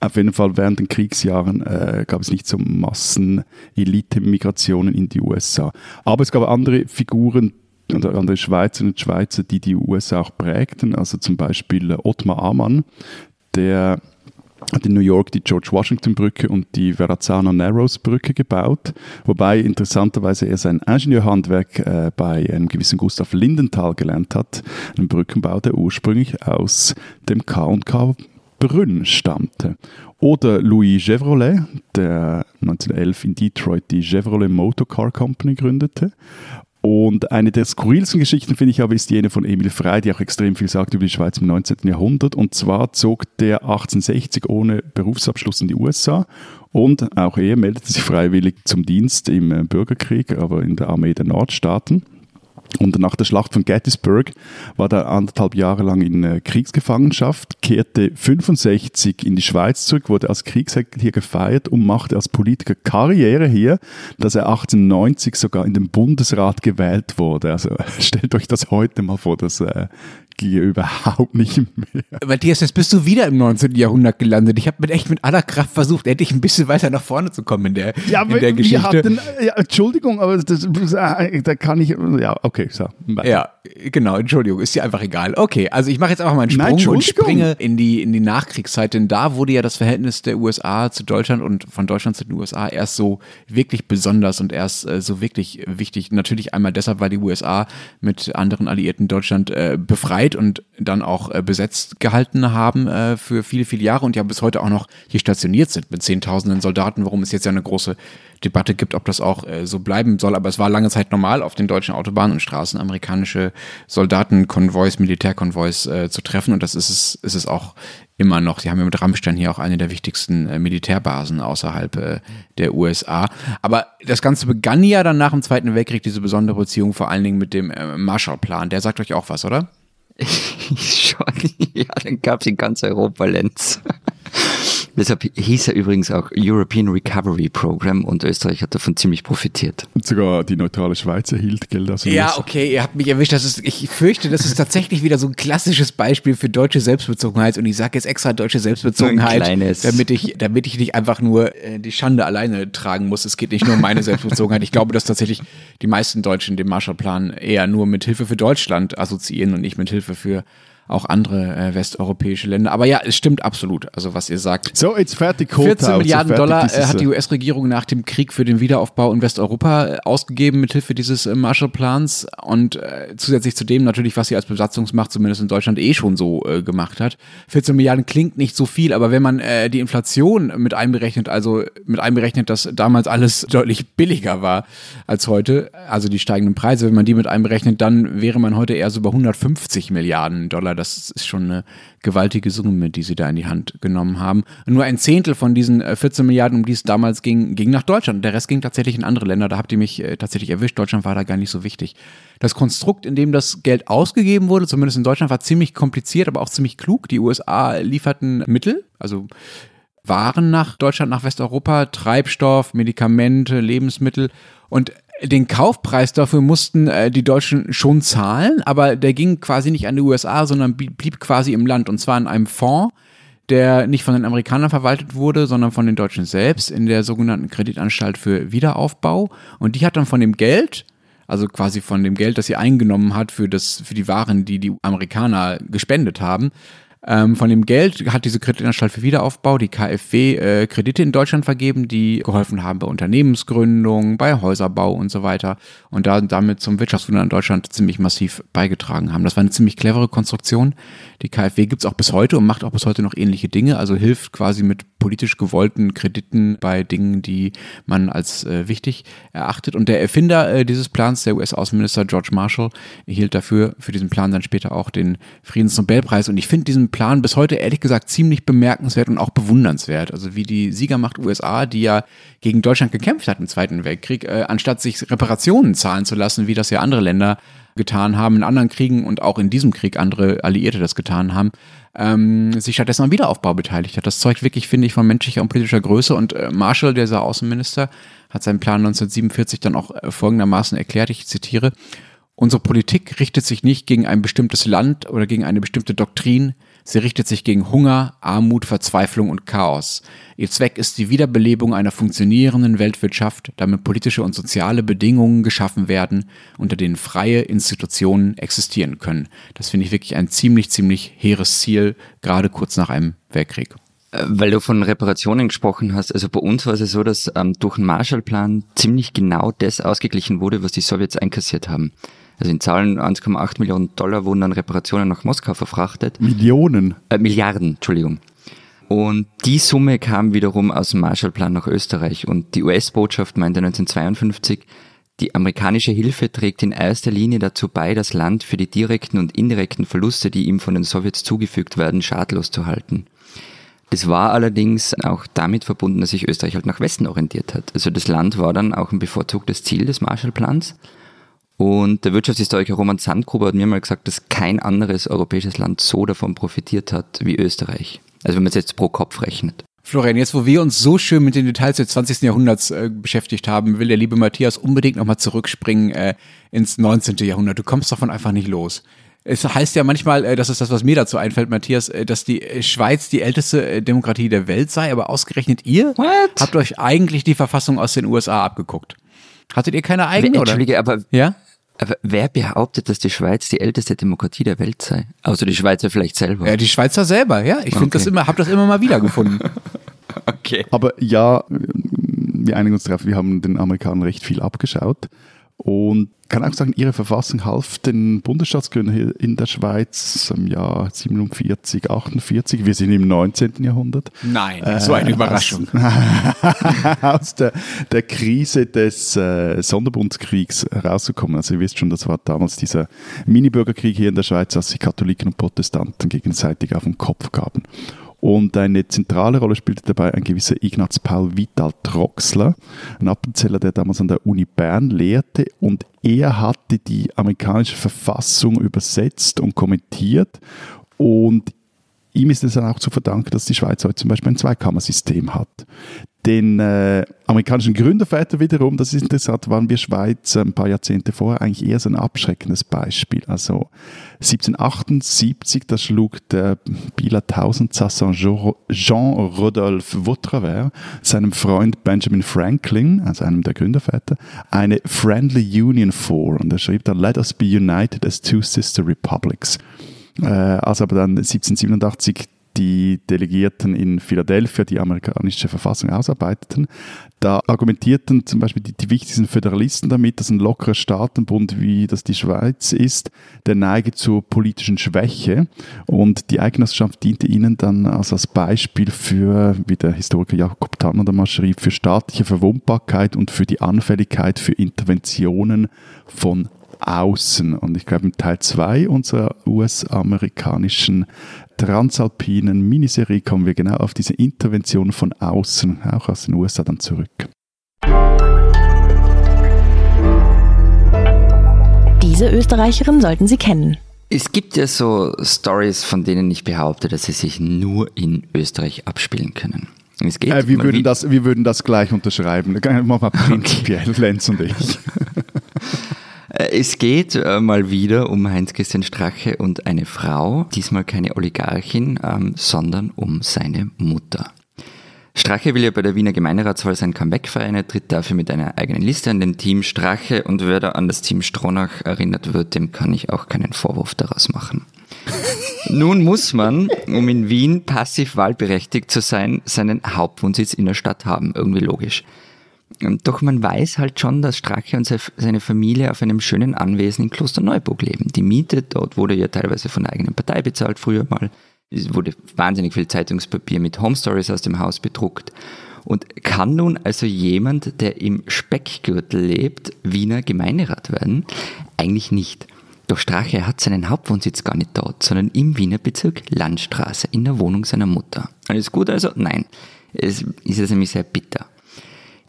auf jeden Fall während den Kriegsjahren äh, gab es nicht so Massen-Elite-Migrationen in die USA. Aber es gab andere Figuren, oder andere Schweizerinnen und Schweizer, die die USA auch prägten. Also zum Beispiel Ottmar Amann, der hat in New York die George Washington Brücke und die Verrazzano Narrows Brücke gebaut, wobei interessanterweise er sein Ingenieurhandwerk äh, bei einem gewissen Gustav Lindenthal gelernt hat, einem Brückenbau, der ursprünglich aus dem K&K Brünn stammte. Oder Louis Chevrolet, der 1911 in Detroit die Chevrolet Motor Car Company gründete. Und eine der skurrilsten Geschichten, finde ich aber, ist jene von Emil Frey, die auch extrem viel sagt über die Schweiz im 19. Jahrhundert. Und zwar zog der 1860 ohne Berufsabschluss in die USA und auch er meldete sich freiwillig zum Dienst im äh, Bürgerkrieg, aber in der Armee der Nordstaaten. Und nach der Schlacht von Gettysburg war er anderthalb Jahre lang in äh, Kriegsgefangenschaft, kehrte 65 in die Schweiz zurück, wurde als Kriegsheld hier gefeiert und machte als Politiker Karriere hier, dass er 1890 sogar in den Bundesrat gewählt wurde. Also <laughs> stellt euch das heute mal vor, das äh, gehe überhaupt nicht mehr. Matthias, jetzt bist du wieder im 19. Jahrhundert gelandet. Ich habe mit echt mit aller Kraft versucht, endlich ein bisschen weiter nach vorne zu kommen in der, Ja, in der Geschichte. hatten, ja, Entschuldigung, aber das, da kann ich, ja, okay, so. Ja, genau, Entschuldigung, ist dir einfach egal. Okay, also ich mache jetzt einfach mal einen Nein, Sprung und Entschuldigung. springe in die, in die Nachkriegszeit, denn da wurde ja das Verhältnis der USA zu Deutschland und von Deutschland zu den USA erst so wirklich besonders und erst äh, so wirklich wichtig. Natürlich einmal deshalb, weil die USA mit anderen Alliierten Deutschland äh, befreit und dann auch äh, besetzt gehalten haben äh, für viele, viele Jahre und ja bis heute auch noch hier stationiert sind mit Zehntausenden Soldaten, worum es jetzt ja eine große Debatte gibt, ob das auch äh, so bleiben soll. Aber es war lange Zeit normal, auf den deutschen Autobahnen und Straßen amerikanische Soldatenkonvois, Militärkonvois äh, zu treffen. Und das ist es, ist es auch immer noch. Sie haben ja mit Rammstein hier auch eine der wichtigsten äh, Militärbasen außerhalb äh, der USA. Aber das Ganze begann ja dann nach dem Zweiten Weltkrieg, diese besondere Beziehung vor allen Dingen mit dem Marshallplan. Der sagt euch auch was, oder? <laughs> Schon, ja, dann gab es in ganz Europa Lenz. Deshalb hieß er übrigens auch European Recovery Program und Österreich hat davon ziemlich profitiert. Und sogar die neutrale Schweiz erhielt Geld aus Ja, USA. okay, ihr habt mich erwischt. Das ist, ich fürchte, das ist tatsächlich wieder so ein klassisches Beispiel für deutsche Selbstbezogenheit. Und ich sage jetzt extra deutsche Selbstbezogenheit, damit ich, damit ich nicht einfach nur äh, die Schande alleine tragen muss. Es geht nicht nur um meine Selbstbezogenheit. Ich glaube, dass tatsächlich die meisten Deutschen den Marshallplan eher nur mit Hilfe für Deutschland assoziieren und nicht mit Hilfe für auch andere äh, westeuropäische Länder. Aber ja, es stimmt absolut. Also was ihr sagt. So, jetzt fertig. 14 Courthouse, Milliarden fertig Dollar äh, hat die US-Regierung nach dem Krieg für den Wiederaufbau in Westeuropa äh, ausgegeben mithilfe dieses äh, Marshallplans und äh, zusätzlich zu dem natürlich, was sie als Besatzungsmacht zumindest in Deutschland eh schon so äh, gemacht hat. 14 Milliarden klingt nicht so viel, aber wenn man äh, die Inflation mit einberechnet, also mit einberechnet, dass damals alles deutlich billiger war als heute, also die steigenden Preise, wenn man die mit einberechnet, dann wäre man heute eher so bei 150 Milliarden Dollar. Das ist schon eine gewaltige Summe, die sie da in die Hand genommen haben. Nur ein Zehntel von diesen äh, 14 Milliarden, um die es damals ging, ging nach Deutschland. Der Rest ging tatsächlich in andere Länder. Da habt ihr mich äh, tatsächlich erwischt. Deutschland war da gar nicht so wichtig. Das Konstrukt, in dem das Geld ausgegeben wurde, zumindest in Deutschland, war ziemlich kompliziert, aber auch ziemlich klug. Die USA lieferten Mittel, also waren nach Deutschland, nach Westeuropa, Treibstoff, Medikamente, Lebensmittel und den Kaufpreis dafür mussten äh, die Deutschen schon zahlen, aber der ging quasi nicht an die USA, sondern blie- blieb quasi im Land und zwar in einem Fonds, der nicht von den Amerikanern verwaltet wurde, sondern von den Deutschen selbst in der sogenannten Kreditanstalt für Wiederaufbau und die hat dann von dem Geld also quasi von dem Geld, das sie eingenommen hat für, das, für die Waren, die die Amerikaner gespendet haben. Ähm, von dem Geld hat diese Kreditanstalt für Wiederaufbau, die KfW, äh, Kredite in Deutschland vergeben, die geholfen haben bei Unternehmensgründung, bei Häuserbau und so weiter und da damit zum Wirtschaftswunder in Deutschland ziemlich massiv beigetragen haben. Das war eine ziemlich clevere Konstruktion. Die KfW gibt es auch bis heute und macht auch bis heute noch ähnliche Dinge, also hilft quasi mit politisch gewollten Krediten bei Dingen, die man als äh, wichtig erachtet. Und der Erfinder äh, dieses Plans, der US-Außenminister George Marshall, erhielt dafür, für diesen Plan dann später auch den Friedensnobelpreis. Und ich finde diesen Plan bis heute ehrlich gesagt ziemlich bemerkenswert und auch bewundernswert. Also wie die Siegermacht USA, die ja gegen Deutschland gekämpft hat im Zweiten Weltkrieg, äh, anstatt sich Reparationen zahlen zu lassen, wie das ja andere Länder getan haben, in anderen Kriegen und auch in diesem Krieg andere Alliierte das getan haben, ähm, sich stattdessen am Wiederaufbau beteiligt hat. Das zeugt wirklich, finde ich, von menschlicher und politischer Größe. Und äh, Marshall, dieser Außenminister, hat seinen Plan 1947 dann auch äh, folgendermaßen erklärt, ich zitiere, Unsere Politik richtet sich nicht gegen ein bestimmtes Land oder gegen eine bestimmte Doktrin, sie richtet sich gegen Hunger, Armut, Verzweiflung und Chaos. Ihr Zweck ist die Wiederbelebung einer funktionierenden Weltwirtschaft, damit politische und soziale Bedingungen geschaffen werden, unter denen freie Institutionen existieren können. Das finde ich wirklich ein ziemlich, ziemlich hehres Ziel, gerade kurz nach einem Weltkrieg. Äh, Weil du von Reparationen gesprochen hast, also bei uns war es ja so, dass ähm, durch den Marshallplan ziemlich genau das ausgeglichen wurde, was die Sowjets einkassiert haben. Also in Zahlen 1,8 Millionen Dollar wurden dann Reparationen nach Moskau verfrachtet. Millionen. Äh, Milliarden, Entschuldigung. Und die Summe kam wiederum aus dem Marshallplan nach Österreich. Und die US-Botschaft meinte 1952, die amerikanische Hilfe trägt in erster Linie dazu bei, das Land für die direkten und indirekten Verluste, die ihm von den Sowjets zugefügt werden, schadlos zu halten. Das war allerdings auch damit verbunden, dass sich Österreich halt nach Westen orientiert hat. Also das Land war dann auch ein bevorzugtes Ziel des Marshallplans. Und der Wirtschaftshistoriker Roman Sandgruber hat mir mal gesagt, dass kein anderes europäisches Land so davon profitiert hat wie Österreich. Also wenn man es jetzt pro Kopf rechnet. Florian, jetzt wo wir uns so schön mit den Details des 20. Jahrhunderts äh, beschäftigt haben, will der liebe Matthias unbedingt nochmal zurückspringen äh, ins 19. Jahrhundert. Du kommst davon einfach nicht los. Es heißt ja manchmal, äh, das ist das, was mir dazu einfällt, Matthias, äh, dass die äh, Schweiz die älteste Demokratie der Welt sei, aber ausgerechnet ihr What? habt euch eigentlich die Verfassung aus den USA abgeguckt. Hattet ihr keine eigene, oder? Entschuldige, aber, Ja? Aber wer behauptet, dass die Schweiz die älteste Demokratie der Welt sei? Außer die Schweizer vielleicht selber. Ja, die Schweizer selber, ja. Ich finde Okay. das immer, hab das immer mal wieder gefunden. <laughs> Okay. Aber ja, wir einigen uns darauf, wir haben den Amerikanern recht viel abgeschaut. Und kann auch sagen, ihre Verfassung half den Bundesstaatsgründern hier in der Schweiz im Jahr 47, 48. Wir sind im 19. Jahrhundert. Nein, so eine Überraschung. <laughs> aus der, der Krise des äh, Sonderbundskriegs herauszukommen. Also ihr wisst schon, das war damals dieser Mini-Bürgerkrieg hier in der Schweiz, als sich Katholiken und Protestanten gegenseitig auf den Kopf gaben. Und eine zentrale Rolle spielte dabei ein gewisser Ignaz Paul Vital Troxler, ein Appenzeller, der damals an der Uni Bern lehrte. Und er hatte die amerikanische Verfassung übersetzt und kommentiert. Und ihm ist es dann auch zu verdanken, dass die Schweiz heute zum Beispiel ein Zweikammersystem hat. Den äh, amerikanischen Gründerväter wiederum, das ist interessant, waren wir Schweizer ein paar Jahrzehnte vorher eigentlich eher so ein abschreckendes Beispiel. Also 1778, da schlug der Bieler Tausendsasson Jean-Rodolphe Vautravers seinem Freund Benjamin Franklin, also einem der Gründerväter, eine Friendly Union vor. Und er schrieb dann, Let us be united as two sister republics. Äh, als aber dann 1787 die Delegierten in Philadelphia die amerikanische Verfassung ausarbeiteten, da argumentierten zum Beispiel die, die wichtigsten Föderalisten damit, dass ein lockerer Staatenbund, wie das die Schweiz ist, der neige zur politischen Schwäche. Und die Eidgenossenschaft diente ihnen dann als, als Beispiel für, wie der Historiker Jakob Tanner damals schrieb, für staatliche Verwundbarkeit und für die Anfälligkeit für Interventionen von außen. Und ich glaube, im Teil 2 unserer US-amerikanischen transalpinen Miniserie kommen wir genau auf diese Intervention von außen, auch aus den USA, dann zurück. Diese Österreicherin sollten Sie kennen. Es gibt ja so Stories, von denen ich behaupte, dass sie sich nur in Österreich abspielen können. Es geht Äh, wir, würden wie- das, wir würden das gleich unterschreiben. <laughs> Machen wir mal prinzipiell, Lenz und ich. <laughs> Äh, Es geht äh, mal wieder um Heinz-Christian Strache und eine Frau, diesmal keine Oligarchin, ähm, sondern um seine Mutter. Strache will ja bei der Wiener Gemeinderatswahl sein Comeback feiern, er tritt dafür mit einer eigenen Liste an den Team Strache und wer da an das Team Stronach erinnert wird, dem kann ich auch keinen Vorwurf daraus machen. <laughs> Nun muss man, um in Wien passiv wahlberechtigt zu sein, seinen Hauptwohnsitz in der Stadt haben, irgendwie logisch. Ähm, Doch man weiß halt schon, dass Strache und se- seine Familie auf einem schönen Anwesen in Klosterneuburg leben. Die Miete dort wurde ja teilweise von der eigenen Partei bezahlt früher mal. Es wurde wahnsinnig viel Zeitungspapier mit Home Stories aus dem Haus bedruckt. Und kann nun also jemand, der im Speckgürtel lebt, Wiener Gemeinderat werden? Eigentlich nicht. Doch Strache hat seinen Hauptwohnsitz gar nicht dort, sondern im Wiener Bezirk Landstraße in der Wohnung seiner Mutter. Alles gut also? Nein. Es ist jetzt nämlich sehr bitter.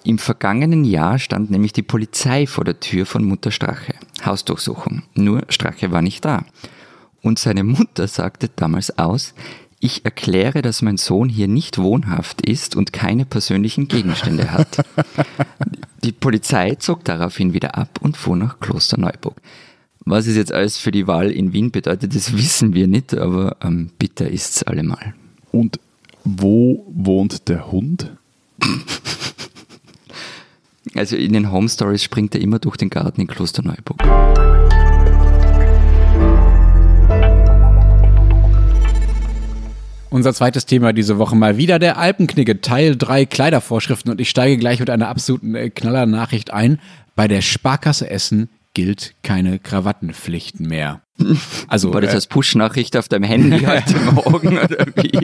Im vergangenen Jahr stand nämlich die Polizei vor der Tür von Mutter Strache. Hausdurchsuchung. Nur Strache war nicht da. Und seine Mutter sagte damals aus, ich erkläre, dass mein Sohn hier nicht wohnhaft ist und keine persönlichen Gegenstände hat. <laughs> Die Polizei zog daraufhin wieder ab und fuhr nach Klosterneuburg. Was es jetzt alles für die Wahl in Wien bedeutet, das <laughs> wissen wir nicht, aber ähm, bitter ist's allemal. Und wo wohnt der Hund? <laughs> Also in den Home Stories springt er immer durch den Garten in Klosterneuburg. Unser zweites Thema diese Woche mal wieder der Alpenknigge, Teil 3 Kleidervorschriften. Und ich steige gleich mit einer absoluten äh, Knallernachricht ein. Bei der Sparkasse Essen gilt keine Krawattenpflicht mehr. Also, War das äh, als Push-Nachricht auf deinem Handy <laughs> heute Morgen oder wie?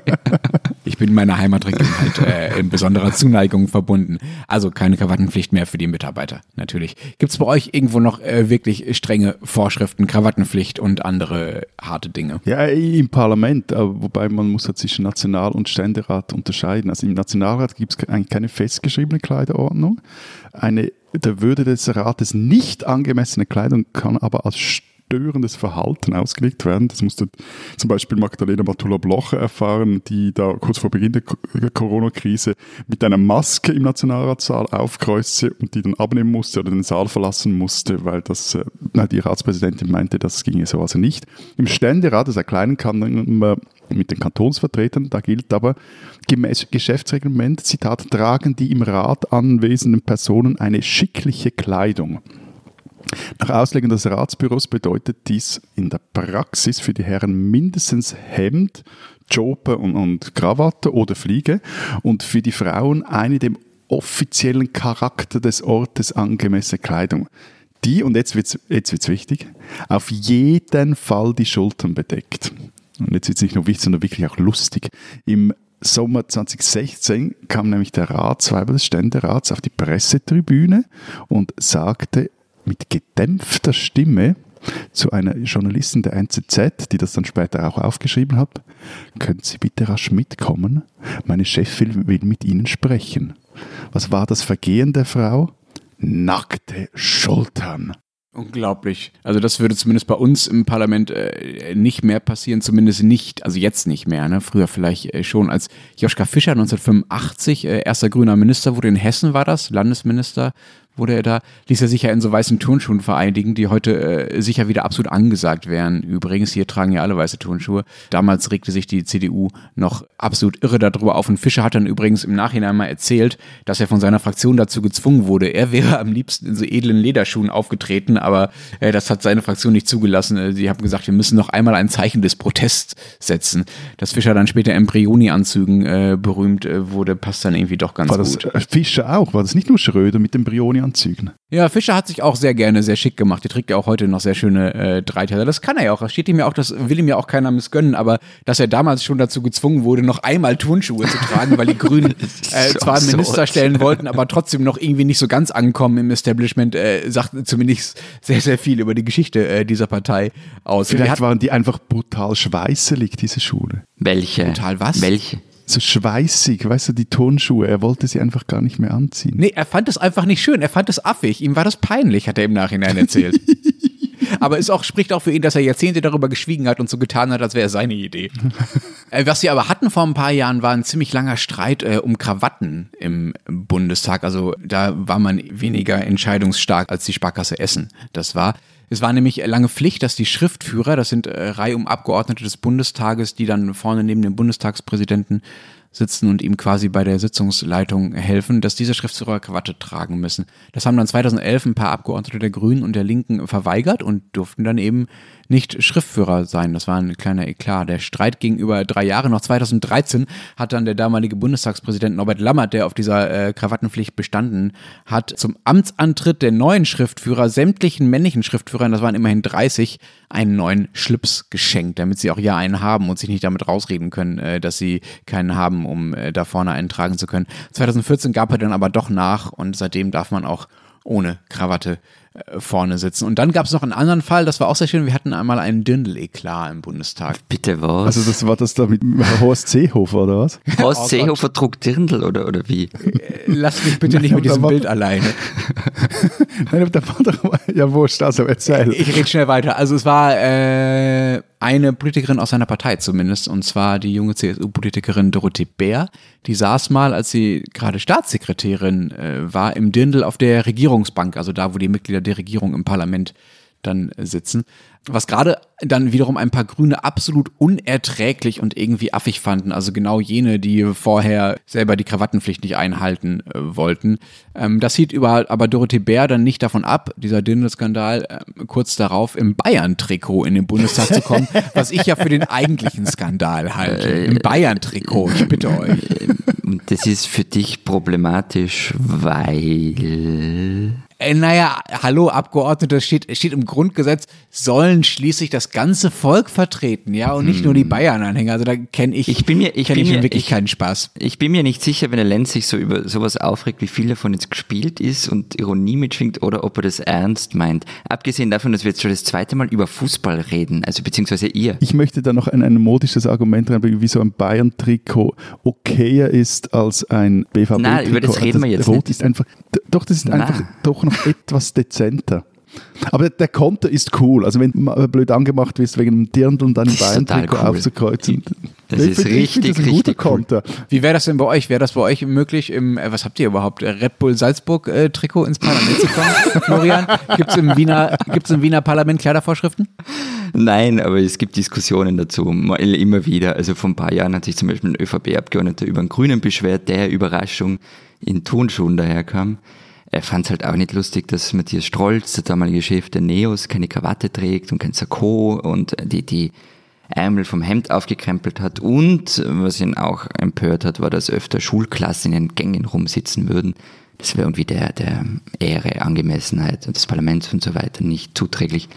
ich bin meiner Heimatregion halt äh, in besonderer Zuneigung verbunden. Also keine Krawattenpflicht mehr für die Mitarbeiter, natürlich. Gibt es bei euch irgendwo noch äh, wirklich strenge Vorschriften, Krawattenpflicht und andere harte Dinge? Ja, im Parlament, aber wobei man muss ja zwischen National- und Ständerat unterscheiden. Also im Nationalrat gibt es eigentlich keine festgeschriebene Kleiderordnung. Eine der Würde des Rates nicht angemessene Kleidung kann aber als störendes Verhalten ausgelegt werden. Das musste zum Beispiel Magdalena Matula-Blocher erfahren, die da kurz vor Beginn der Corona-Krise mit einer Maske im Nationalratssaal aufkreuzte und die dann abnehmen musste oder den Saal verlassen musste, weil das, äh, die Ratspräsidentin meinte, das ginge so also nicht. Im Ständerat, das erklären kann man mit den Kantonsvertretern, da gilt aber gemäß Geschäftsreglement, Zitat, tragen die im Rat anwesenden Personen eine schickliche Kleidung. Nach Auslegung des Ratsbüros bedeutet dies in der Praxis für die Herren mindestens Hemd, Jope und, und Krawatte oder Fliege und für die Frauen eine dem offiziellen Charakter des Ortes angemessene Kleidung. Die, und jetzt wird es jetzt wird's wichtig, auf jeden Fall die Schultern bedeckt. Und jetzt wird es nicht nur wichtig, sondern wirklich auch lustig. Im Sommer 2016 kam nämlich der Ratsweiber des Ständerats auf die Pressetribüne und sagte mit gedämpfter Stimme zu einer Journalistin der NZZ, die das dann später auch aufgeschrieben hat, können Sie bitte rasch mitkommen? Meine Chefin will mit Ihnen sprechen. Was war das Vergehen der Frau? Nackte Schultern. Unglaublich. Also das würde zumindest bei uns im Parlament äh, nicht mehr passieren, zumindest nicht, also jetzt nicht mehr. Ne? Früher vielleicht äh, schon, als Joschka Fischer 1985 äh, erster grüner Minister wurde in Hessen, war das, Landesminister, wurde er da, ließ er sich ja in so weißen Turnschuhen vereinigen, die heute äh, sicher wieder absolut angesagt wären. Übrigens, hier tragen ja alle weiße Turnschuhe. Damals regte sich die CDU noch absolut irre darüber auf. Und Fischer hat dann übrigens im Nachhinein mal erzählt, dass er von seiner Fraktion dazu gezwungen wurde. Er wäre am liebsten in so edlen Lederschuhen aufgetreten, aber äh, das hat seine Fraktion nicht zugelassen. Äh, sie haben gesagt, wir müssen noch einmal ein Zeichen des Protests setzen. Dass Fischer dann später Embryoni-Anzügen äh, berühmt äh, wurde, passt dann irgendwie doch ganz war das, gut. Äh, Fischer auch? War das nicht nur Schröder mit Embryoni Anzügen. Ja, Fischer hat sich auch sehr gerne sehr schick gemacht. Der trägt ja auch heute noch sehr schöne äh, Dreiteiler. Das kann er ja auch. Das steht ihm ja auch, das will ihm ja auch keiner missgönnen. Aber dass er damals schon dazu gezwungen wurde, noch einmal Turnschuhe zu tragen, weil die Grünen <laughs> äh, zwar einen Minister stellen wollten, aber trotzdem noch irgendwie nicht so ganz ankommen im Establishment, äh, sagt zumindest sehr, sehr viel über die Geschichte äh, dieser Partei aus. Vielleicht waren die einfach brutal schweißelig, diese Schuhe. Welche? Brutal was? Welche? So schweißig, weißt du, die Turnschuhe. Er wollte sie einfach gar nicht mehr anziehen. Nee, er fand es einfach nicht schön. Er fand es affig. Ihm war das peinlich, hat er im Nachhinein erzählt. <laughs> aber es auch, spricht auch für ihn, dass er Jahrzehnte darüber geschwiegen hat und so getan hat, als wäre es seine Idee. <laughs> äh, was sie aber hatten vor ein paar Jahren, war ein ziemlich langer Streit äh, um Krawatten im Bundestag. Also da war man weniger entscheidungsstark als die Sparkasse Essen. Das war. Es war nämlich lange Pflicht, dass die Schriftführer, das sind äh, Reihe um Abgeordnete des Bundestages, die dann vorne neben dem Bundestagspräsidenten sitzen und ihm quasi bei der Sitzungsleitung helfen, dass diese Schriftführer Krawatte tragen müssen. Das haben dann 2011 ein paar Abgeordnete der Grünen und der Linken verweigert und durften dann eben nicht Schriftführer sein. Das war ein kleiner Eklat. Der Streit ging über drei Jahre. Noch 2013 hat dann der damalige Bundestagspräsident Norbert Lammert, der auf dieser äh, Krawattenpflicht bestanden hat, zum Amtsantritt der neuen Schriftführer, sämtlichen männlichen Schriftführern, das waren immerhin 30, einen neuen Schlips geschenkt, damit sie auch ja einen haben und sich nicht damit rausreden können, äh, dass sie keinen haben, um äh, da vorne einen tragen zu können. 2014 gab er dann aber doch nach und seitdem darf man auch ohne Krawatte äh, vorne sitzen. Und dann gab es noch einen anderen Fall, das war auch sehr schön. Wir hatten einmal einen Dirndl-Eklat im Bundestag. Bitte was? Also das war das da mit Horst Seehofer oder was? <laughs> Horst Oh Seehofer trug Dirndl oder, oder wie? Lass mich bitte <laughs> nicht mit diesem aber- Bild alleine. <laughs> Nein, aber da war doch ja wurscht, also erzähl. Ich rede schnell weiter. Also es war äh, eine Politikerin aus seiner Partei zumindest, und zwar die junge CSU-Politikerin Dorothee Bär. Die saß mal, als sie gerade Staatssekretärin äh, war, im Dirndl auf der Regierungsbank, also da, wo die Mitglieder der Regierung im Parlament dann sitzen. Was gerade dann wiederum ein paar Grüne absolut unerträglich und irgendwie affig fanden. Also genau jene, die vorher selber die Krawattenpflicht nicht einhalten äh, wollten. Ähm, das hielt über, aber Dorothee Bär dann nicht davon ab, dieser Dirndl-Skandal, ähm, kurz darauf im Bayern-Trikot in den Bundestag zu kommen, <laughs> was ich ja für den eigentlichen Skandal halte. Im Bayern-Trikot, ich bitte euch. Und das ist für dich problematisch, weil. Äh, naja, hallo, Abgeordnete, steht, steht im Grundgesetz, sollen schließlich das ganze Volk vertreten, ja, und nicht nur die Bayern-Anhänger. Also da kenne ich, Hm. Ich bin mir- ich kenn bin ich mir- wirklich ich- keinen Spaß. Ich bin mir nicht sicher, wenn der Lenz sich so über sowas aufregt, wie viel davon jetzt gespielt ist und Ironie mitschwingt oder ob er das ernst meint. Abgesehen davon, dass wir jetzt schon das zweite Mal über Fußball reden, also beziehungsweise ihr. Ich möchte da noch ein, ein modisches Argument reinbringen, wie so ein Bayern-Trikot okayer ist als ein BVB-Trikot. Nein, über das reden wir jetzt Rot nicht. ist einfach, doch, das ist Nein. einfach doch noch etwas dezenter. Aber der Konter ist cool. Also wenn du mal blöd angemacht wirst wegen einem Dirndl und total Bayern-Trikot cool. aufzukreuzen. Das Ich ist find- ich richtig, das ein guter richtig cool. Konter. Wie wäre das denn bei euch? Wäre das bei euch möglich, im, äh, was habt ihr überhaupt, äh, Red Bull Salzburg-Trikot ins Parlament zu kommen, <laughs> Florian? Gibt es im, Wiener- gibt's im Wiener Parlament Kleidervorschriften? Nein, aber es gibt Diskussionen dazu, immer wieder. Also vor ein paar Jahren hat sich zum Beispiel ein ÖVP-Abgeordneter über einen Grünen beschwert, der Überraschung in Turnschuhen daherkam. Er fand es halt auch nicht lustig, dass Matthias Strolz, der damalige Chef der Neos, keine Krawatte trägt und kein Sakko und die, die Ärmel vom Hemd aufgekrempelt hat. Und was ihn auch empört hat, war, dass öfter Schulklassen in den Gängen rumsitzen würden. Das wäre irgendwie der, der Ehre, Angemessenheit des Parlaments und so weiter nicht zuträglich.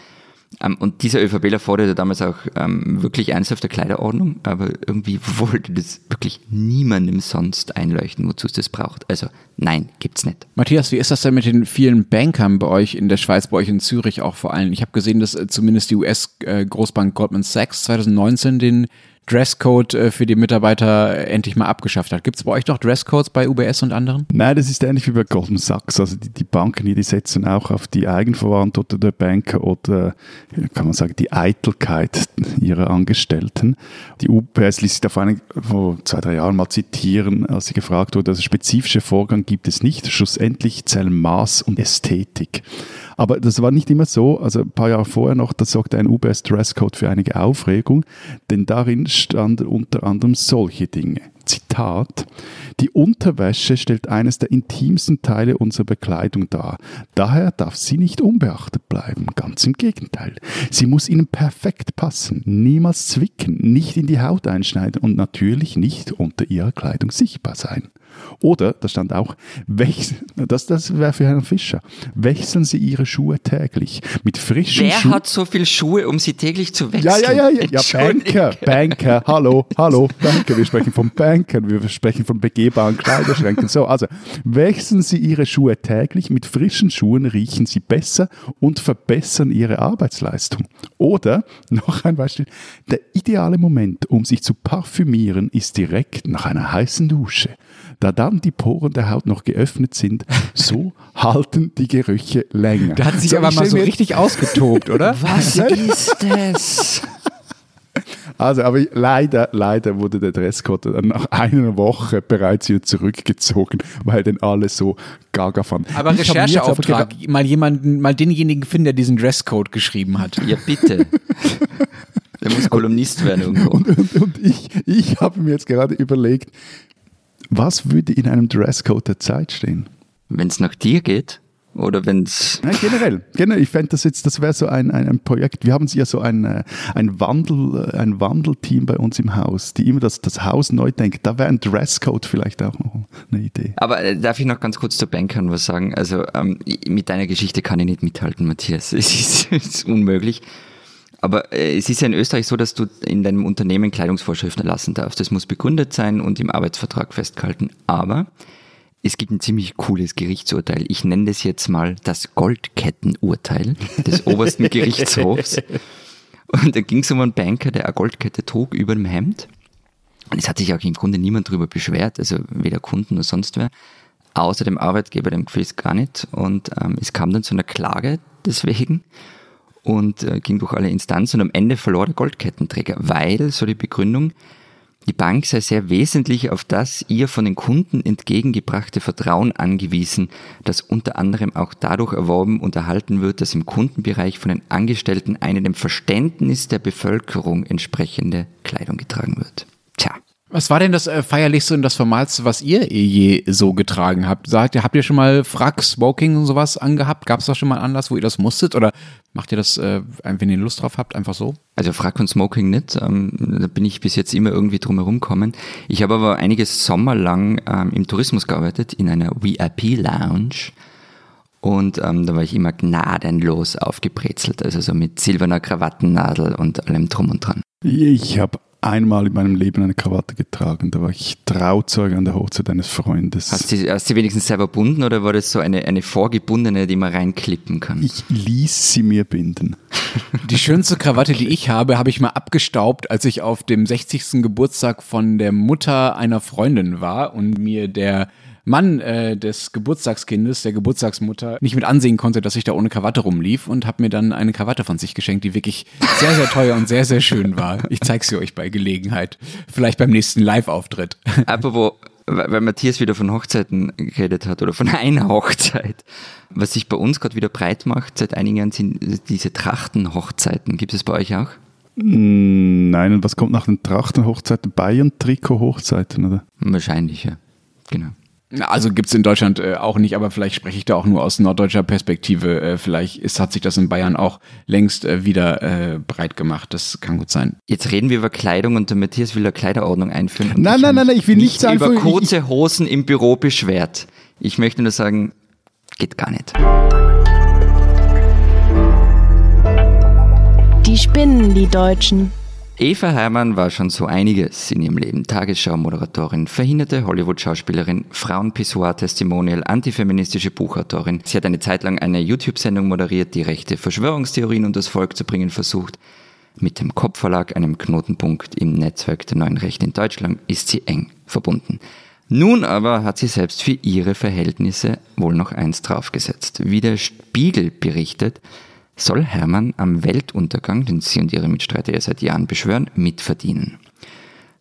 Ähm, und dieser ÖVPler forderte damals auch ähm, wirklich ernsthafte Kleiderordnung, aber irgendwie <laughs> wollte das wirklich niemandem sonst einleuchten, wozu es das braucht. Also nein, gibt's nicht. Matthias, wie ist das denn mit den vielen Bankern bei euch in der Schweiz, bei euch in Zürich auch vor allem? Ich habe gesehen, dass äh, zumindest die US-Großbank Goldman Sachs 2019 den Dresscode äh, für die Mitarbeiter äh, endlich mal abgeschafft hat. Gibt es bei euch noch Dresscodes bei UBS und anderen? Nein, das ist ähnlich wie bei Goldman Sachs. Also die, die Banken hier, die setzen auch auf die Eigenverantwortung der Banker oder, kann man sagen, die Eitelkeit ihrer Angestellten. Die UPS ließ sich da vor, vor zwei, drei Jahren mal zitieren, als sie gefragt wurde, also spezifische Vorgang gibt es nicht. Schlussendlich zählen Maß und Ästhetik. Aber das war nicht immer so. Also ein paar Jahre vorher noch, da sorgte ein UBS Dresscode für einige Aufregung, denn darin standen unter anderem solche Dinge. Zitat, die Unterwäsche stellt eines der intimsten Teile unserer Bekleidung dar. Daher darf sie nicht unbeachtet bleiben. Ganz im Gegenteil. Sie muss ihnen perfekt passen, niemals zwicken, nicht in die Haut einschneiden und natürlich nicht unter ihrer Kleidung sichtbar sein. Oder, da stand auch, wechseln, das, das wäre für Herrn Fischer, wechseln Sie Ihre Schuhe täglich mit frischen Wer Schuhen. hat so viel Schuhe, um sie täglich zu wechseln? Ja, ja, ja, ja, ja. Banker, Banker, hallo, hallo, Banker. Wir sprechen von Bankern, wir sprechen von begehbaren Kleiderschränken. So, also wechseln Sie Ihre Schuhe täglich. Mit frischen Schuhen riechen Sie besser und verbessern Ihre Arbeitsleistung. Oder, noch ein Beispiel, der ideale Moment, um sich zu parfümieren, ist direkt nach einer heißen Dusche. Da dann die Poren der Haut noch geöffnet sind, so <laughs> halten die Gerüche länger. Da hat sich So, aber ich mal so richtig ausgetobt, oder? <laughs> Was ist das? Also, aber leider, leider wurde der Dresscode dann nach einer Woche bereits wieder zurückgezogen, weil den alle so gaga fanden. Aber Ich jetzt aber Rechercheauftrag, mal jemanden, mal denjenigen finden, der diesen Dresscode geschrieben hat. Ja, bitte. <laughs> Der muss Kolumnist werden irgendwo. Und, und, und ich, ich habe mir jetzt gerade überlegt, was würde in einem Dresscode der Zeit stehen? Wenn es nach dir geht oder wenn es. Nein, generell, generell. Ich fände das jetzt, das wäre so ein, ein, ein Projekt. Wir haben ja so ein, äh, ein, Wandel, äh, ein Wandelteam bei uns im Haus, die immer das, das Haus neu denken. Da wäre ein Dresscode vielleicht auch noch eine Idee. Aber äh, darf ich noch ganz kurz zur Bankern was sagen? Also ähm, mit deiner Geschichte kann ich nicht mithalten, Matthias. <laughs> Es ist, es ist unmöglich. Aber äh, es ist ja in Österreich so, dass du in deinem Unternehmen Kleidungsvorschriften erlassen darfst. Das muss begründet sein und im Arbeitsvertrag festgehalten. Aber es gibt ein ziemlich cooles Gerichtsurteil. Ich nenne das jetzt mal das Goldkettenurteil des <laughs> obersten Gerichtshofs. Und da ging es um einen Banker, der eine Goldkette trug über dem Hemd. Und es hat sich auch im Grunde niemand darüber beschwert, also weder Kunden noch sonst wer, außer dem Arbeitgeber, dem gefällt gar nicht. Und ähm, es kam dann zu einer Klage deswegen und äh, ging durch alle Instanzen und am Ende verlor der Goldkettenträger, weil, so die Begründung, die Bank sei sehr wesentlich auf das ihr von den Kunden entgegengebrachte Vertrauen angewiesen, das unter anderem auch dadurch erworben und erhalten wird, dass im Kundenbereich von den Angestellten eine dem Verständnis der Bevölkerung entsprechende Kleidung getragen wird. Tja. Was war denn das äh, feierlichste und das formalste, was ihr eh je so getragen habt? Sagt ihr, habt ihr schon mal Frack, Smoking und sowas angehabt? Gab es da schon mal einen Anlass, wo ihr das musstet? Oder macht ihr das, äh, wenn ihr Lust drauf habt, einfach so? Also Frack und Smoking nicht, ähm, da bin ich bis jetzt immer irgendwie drum herum gekommen. Ich habe aber einige Sommer lang ähm, im Tourismus gearbeitet, in einer VIP-Lounge. Und ähm, da war ich immer gnadenlos aufgebrezelt, also so mit silberner Krawattennadel und allem drum und dran. Ich habe einmal in meinem Leben eine Krawatte getragen. Da war ich Trauzeuge an der Hochzeit eines Freundes. Hast du hast sie wenigstens selber bunden oder war das so eine, eine vorgebundene, die man reinklippen kann? ich ließ sie mir binden. Die schönste Krawatte, die ich habe, habe ich mal abgestaubt, als ich auf dem 60. Geburtstag von der Mutter einer Freundin war und mir der Mann äh, des Geburtstagskindes, der Geburtstagsmutter, nicht mit ansehen konnte, dass ich da ohne Krawatte rumlief und habe mir dann eine Krawatte von sich geschenkt, die wirklich sehr, sehr teuer und sehr, sehr schön war. Ich zeige sie euch bei Gelegenheit. Vielleicht beim nächsten Live-Auftritt. <laughs> Apropos, weil Matthias wieder von Hochzeiten geredet hat oder von <laughs> einer Hochzeit. Was sich bei uns gerade wieder breit macht seit einigen Jahren sind diese Trachtenhochzeiten. Gibt es bei euch auch? Mm, Nein, und was kommt nach den Trachtenhochzeiten? Bayern-Trikot-Hochzeiten, oder? Wahrscheinlich, ja. Genau. Also gibt's in Deutschland äh, auch nicht, aber vielleicht spreche ich da auch nur aus norddeutscher Perspektive. Äh, vielleicht ist, hat sich das in Bayern auch längst äh, wieder äh, breit gemacht. Das kann gut sein. Jetzt reden wir über Kleidung und der Matthias will eine Kleiderordnung einführen. Nein, nein, nein, nein, ich will nicht sagen, über ich- kurze Hosen im Büro beschwert. Ich möchte nur sagen, geht gar nicht. Die spinnen, die Deutschen. Eva Herrmann war schon so einiges in ihrem Leben. Tagesschau-Moderatorin, verhinderte Hollywood-Schauspielerin, Frauen-Pissoir-Testimonial, antifeministische Buchautorin. Sie hat eine Zeit lang eine YouTube-Sendung moderiert, die rechte Verschwörungstheorien und das Volk zu bringen versucht. Mit dem Kopfverlag, einem Knotenpunkt im Netzwerk der neuen Rechte in Deutschland, ist sie eng verbunden. Nun aber hat sie selbst für ihre Verhältnisse wohl noch eins draufgesetzt. Wie der Spiegel berichtet, soll Hermann am Weltuntergang, den sie und ihre Mitstreiter ja seit Jahren beschwören, mitverdienen.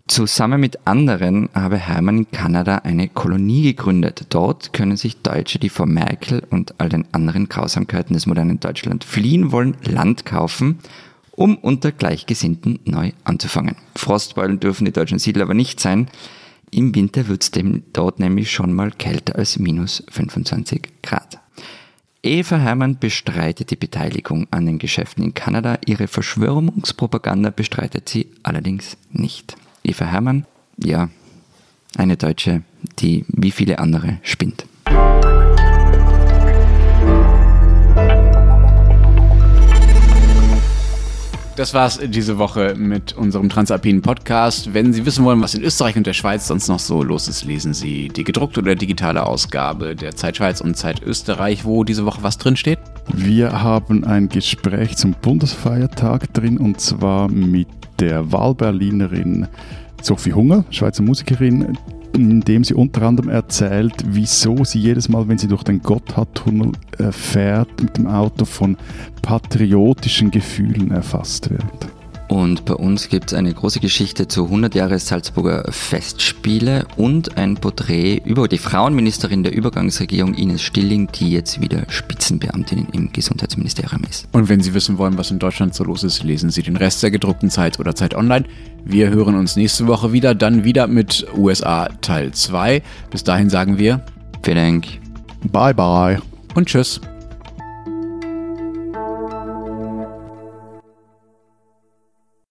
Zusammen mit anderen habe Hermann in Kanada eine Kolonie gegründet. Dort können sich Deutsche, die vor Merkel und all den anderen Grausamkeiten des modernen Deutschland fliehen wollen, Land kaufen, um unter Gleichgesinnten neu anzufangen. Frostbeulen dürfen die deutschen Siedler aber nicht sein. Im Winter wird es dort nämlich schon mal kälter als minus 25 Grad. Eva Hermann bestreitet die Beteiligung an den Geschäften in Kanada. Ihre Verschwörungspropaganda bestreitet sie allerdings nicht. Eva Hermann, ja, eine Deutsche, die wie viele andere spinnt. Das war's diese Woche mit unserem Transalpinen Podcast. Wenn Sie wissen wollen, was in Österreich und der Schweiz sonst noch so los ist, lesen Sie die gedruckte oder digitale Ausgabe der Zeit Schweiz und Zeit Österreich, wo diese Woche was drin steht. Wir haben ein Gespräch zum Bundesfeiertag drin und zwar mit der Wahlberlinerin Sophie Hunger, Schweizer Musikerin, in dem sie unter anderem erzählt, wieso sie jedes Mal, wenn sie durch den Gotthardtunnel äh, fährt, mit dem Auto von patriotischen Gefühlen erfasst wird. Und bei uns gibt es eine große Geschichte zu 100 Jahre Salzburger Festspiele und ein Porträt über die Frauenministerin der Übergangsregierung Ines Stilling, die jetzt wieder Spitzenbeamtin im Gesundheitsministerium ist. Und wenn Sie wissen wollen, was in Deutschland so los ist, lesen Sie den Rest der gedruckten Zeit oder Zeit Online. Wir hören uns nächste Woche wieder, dann wieder mit USA Teil 2. Bis dahin sagen wir Vielen Dank. Bye bye. und Tschüss.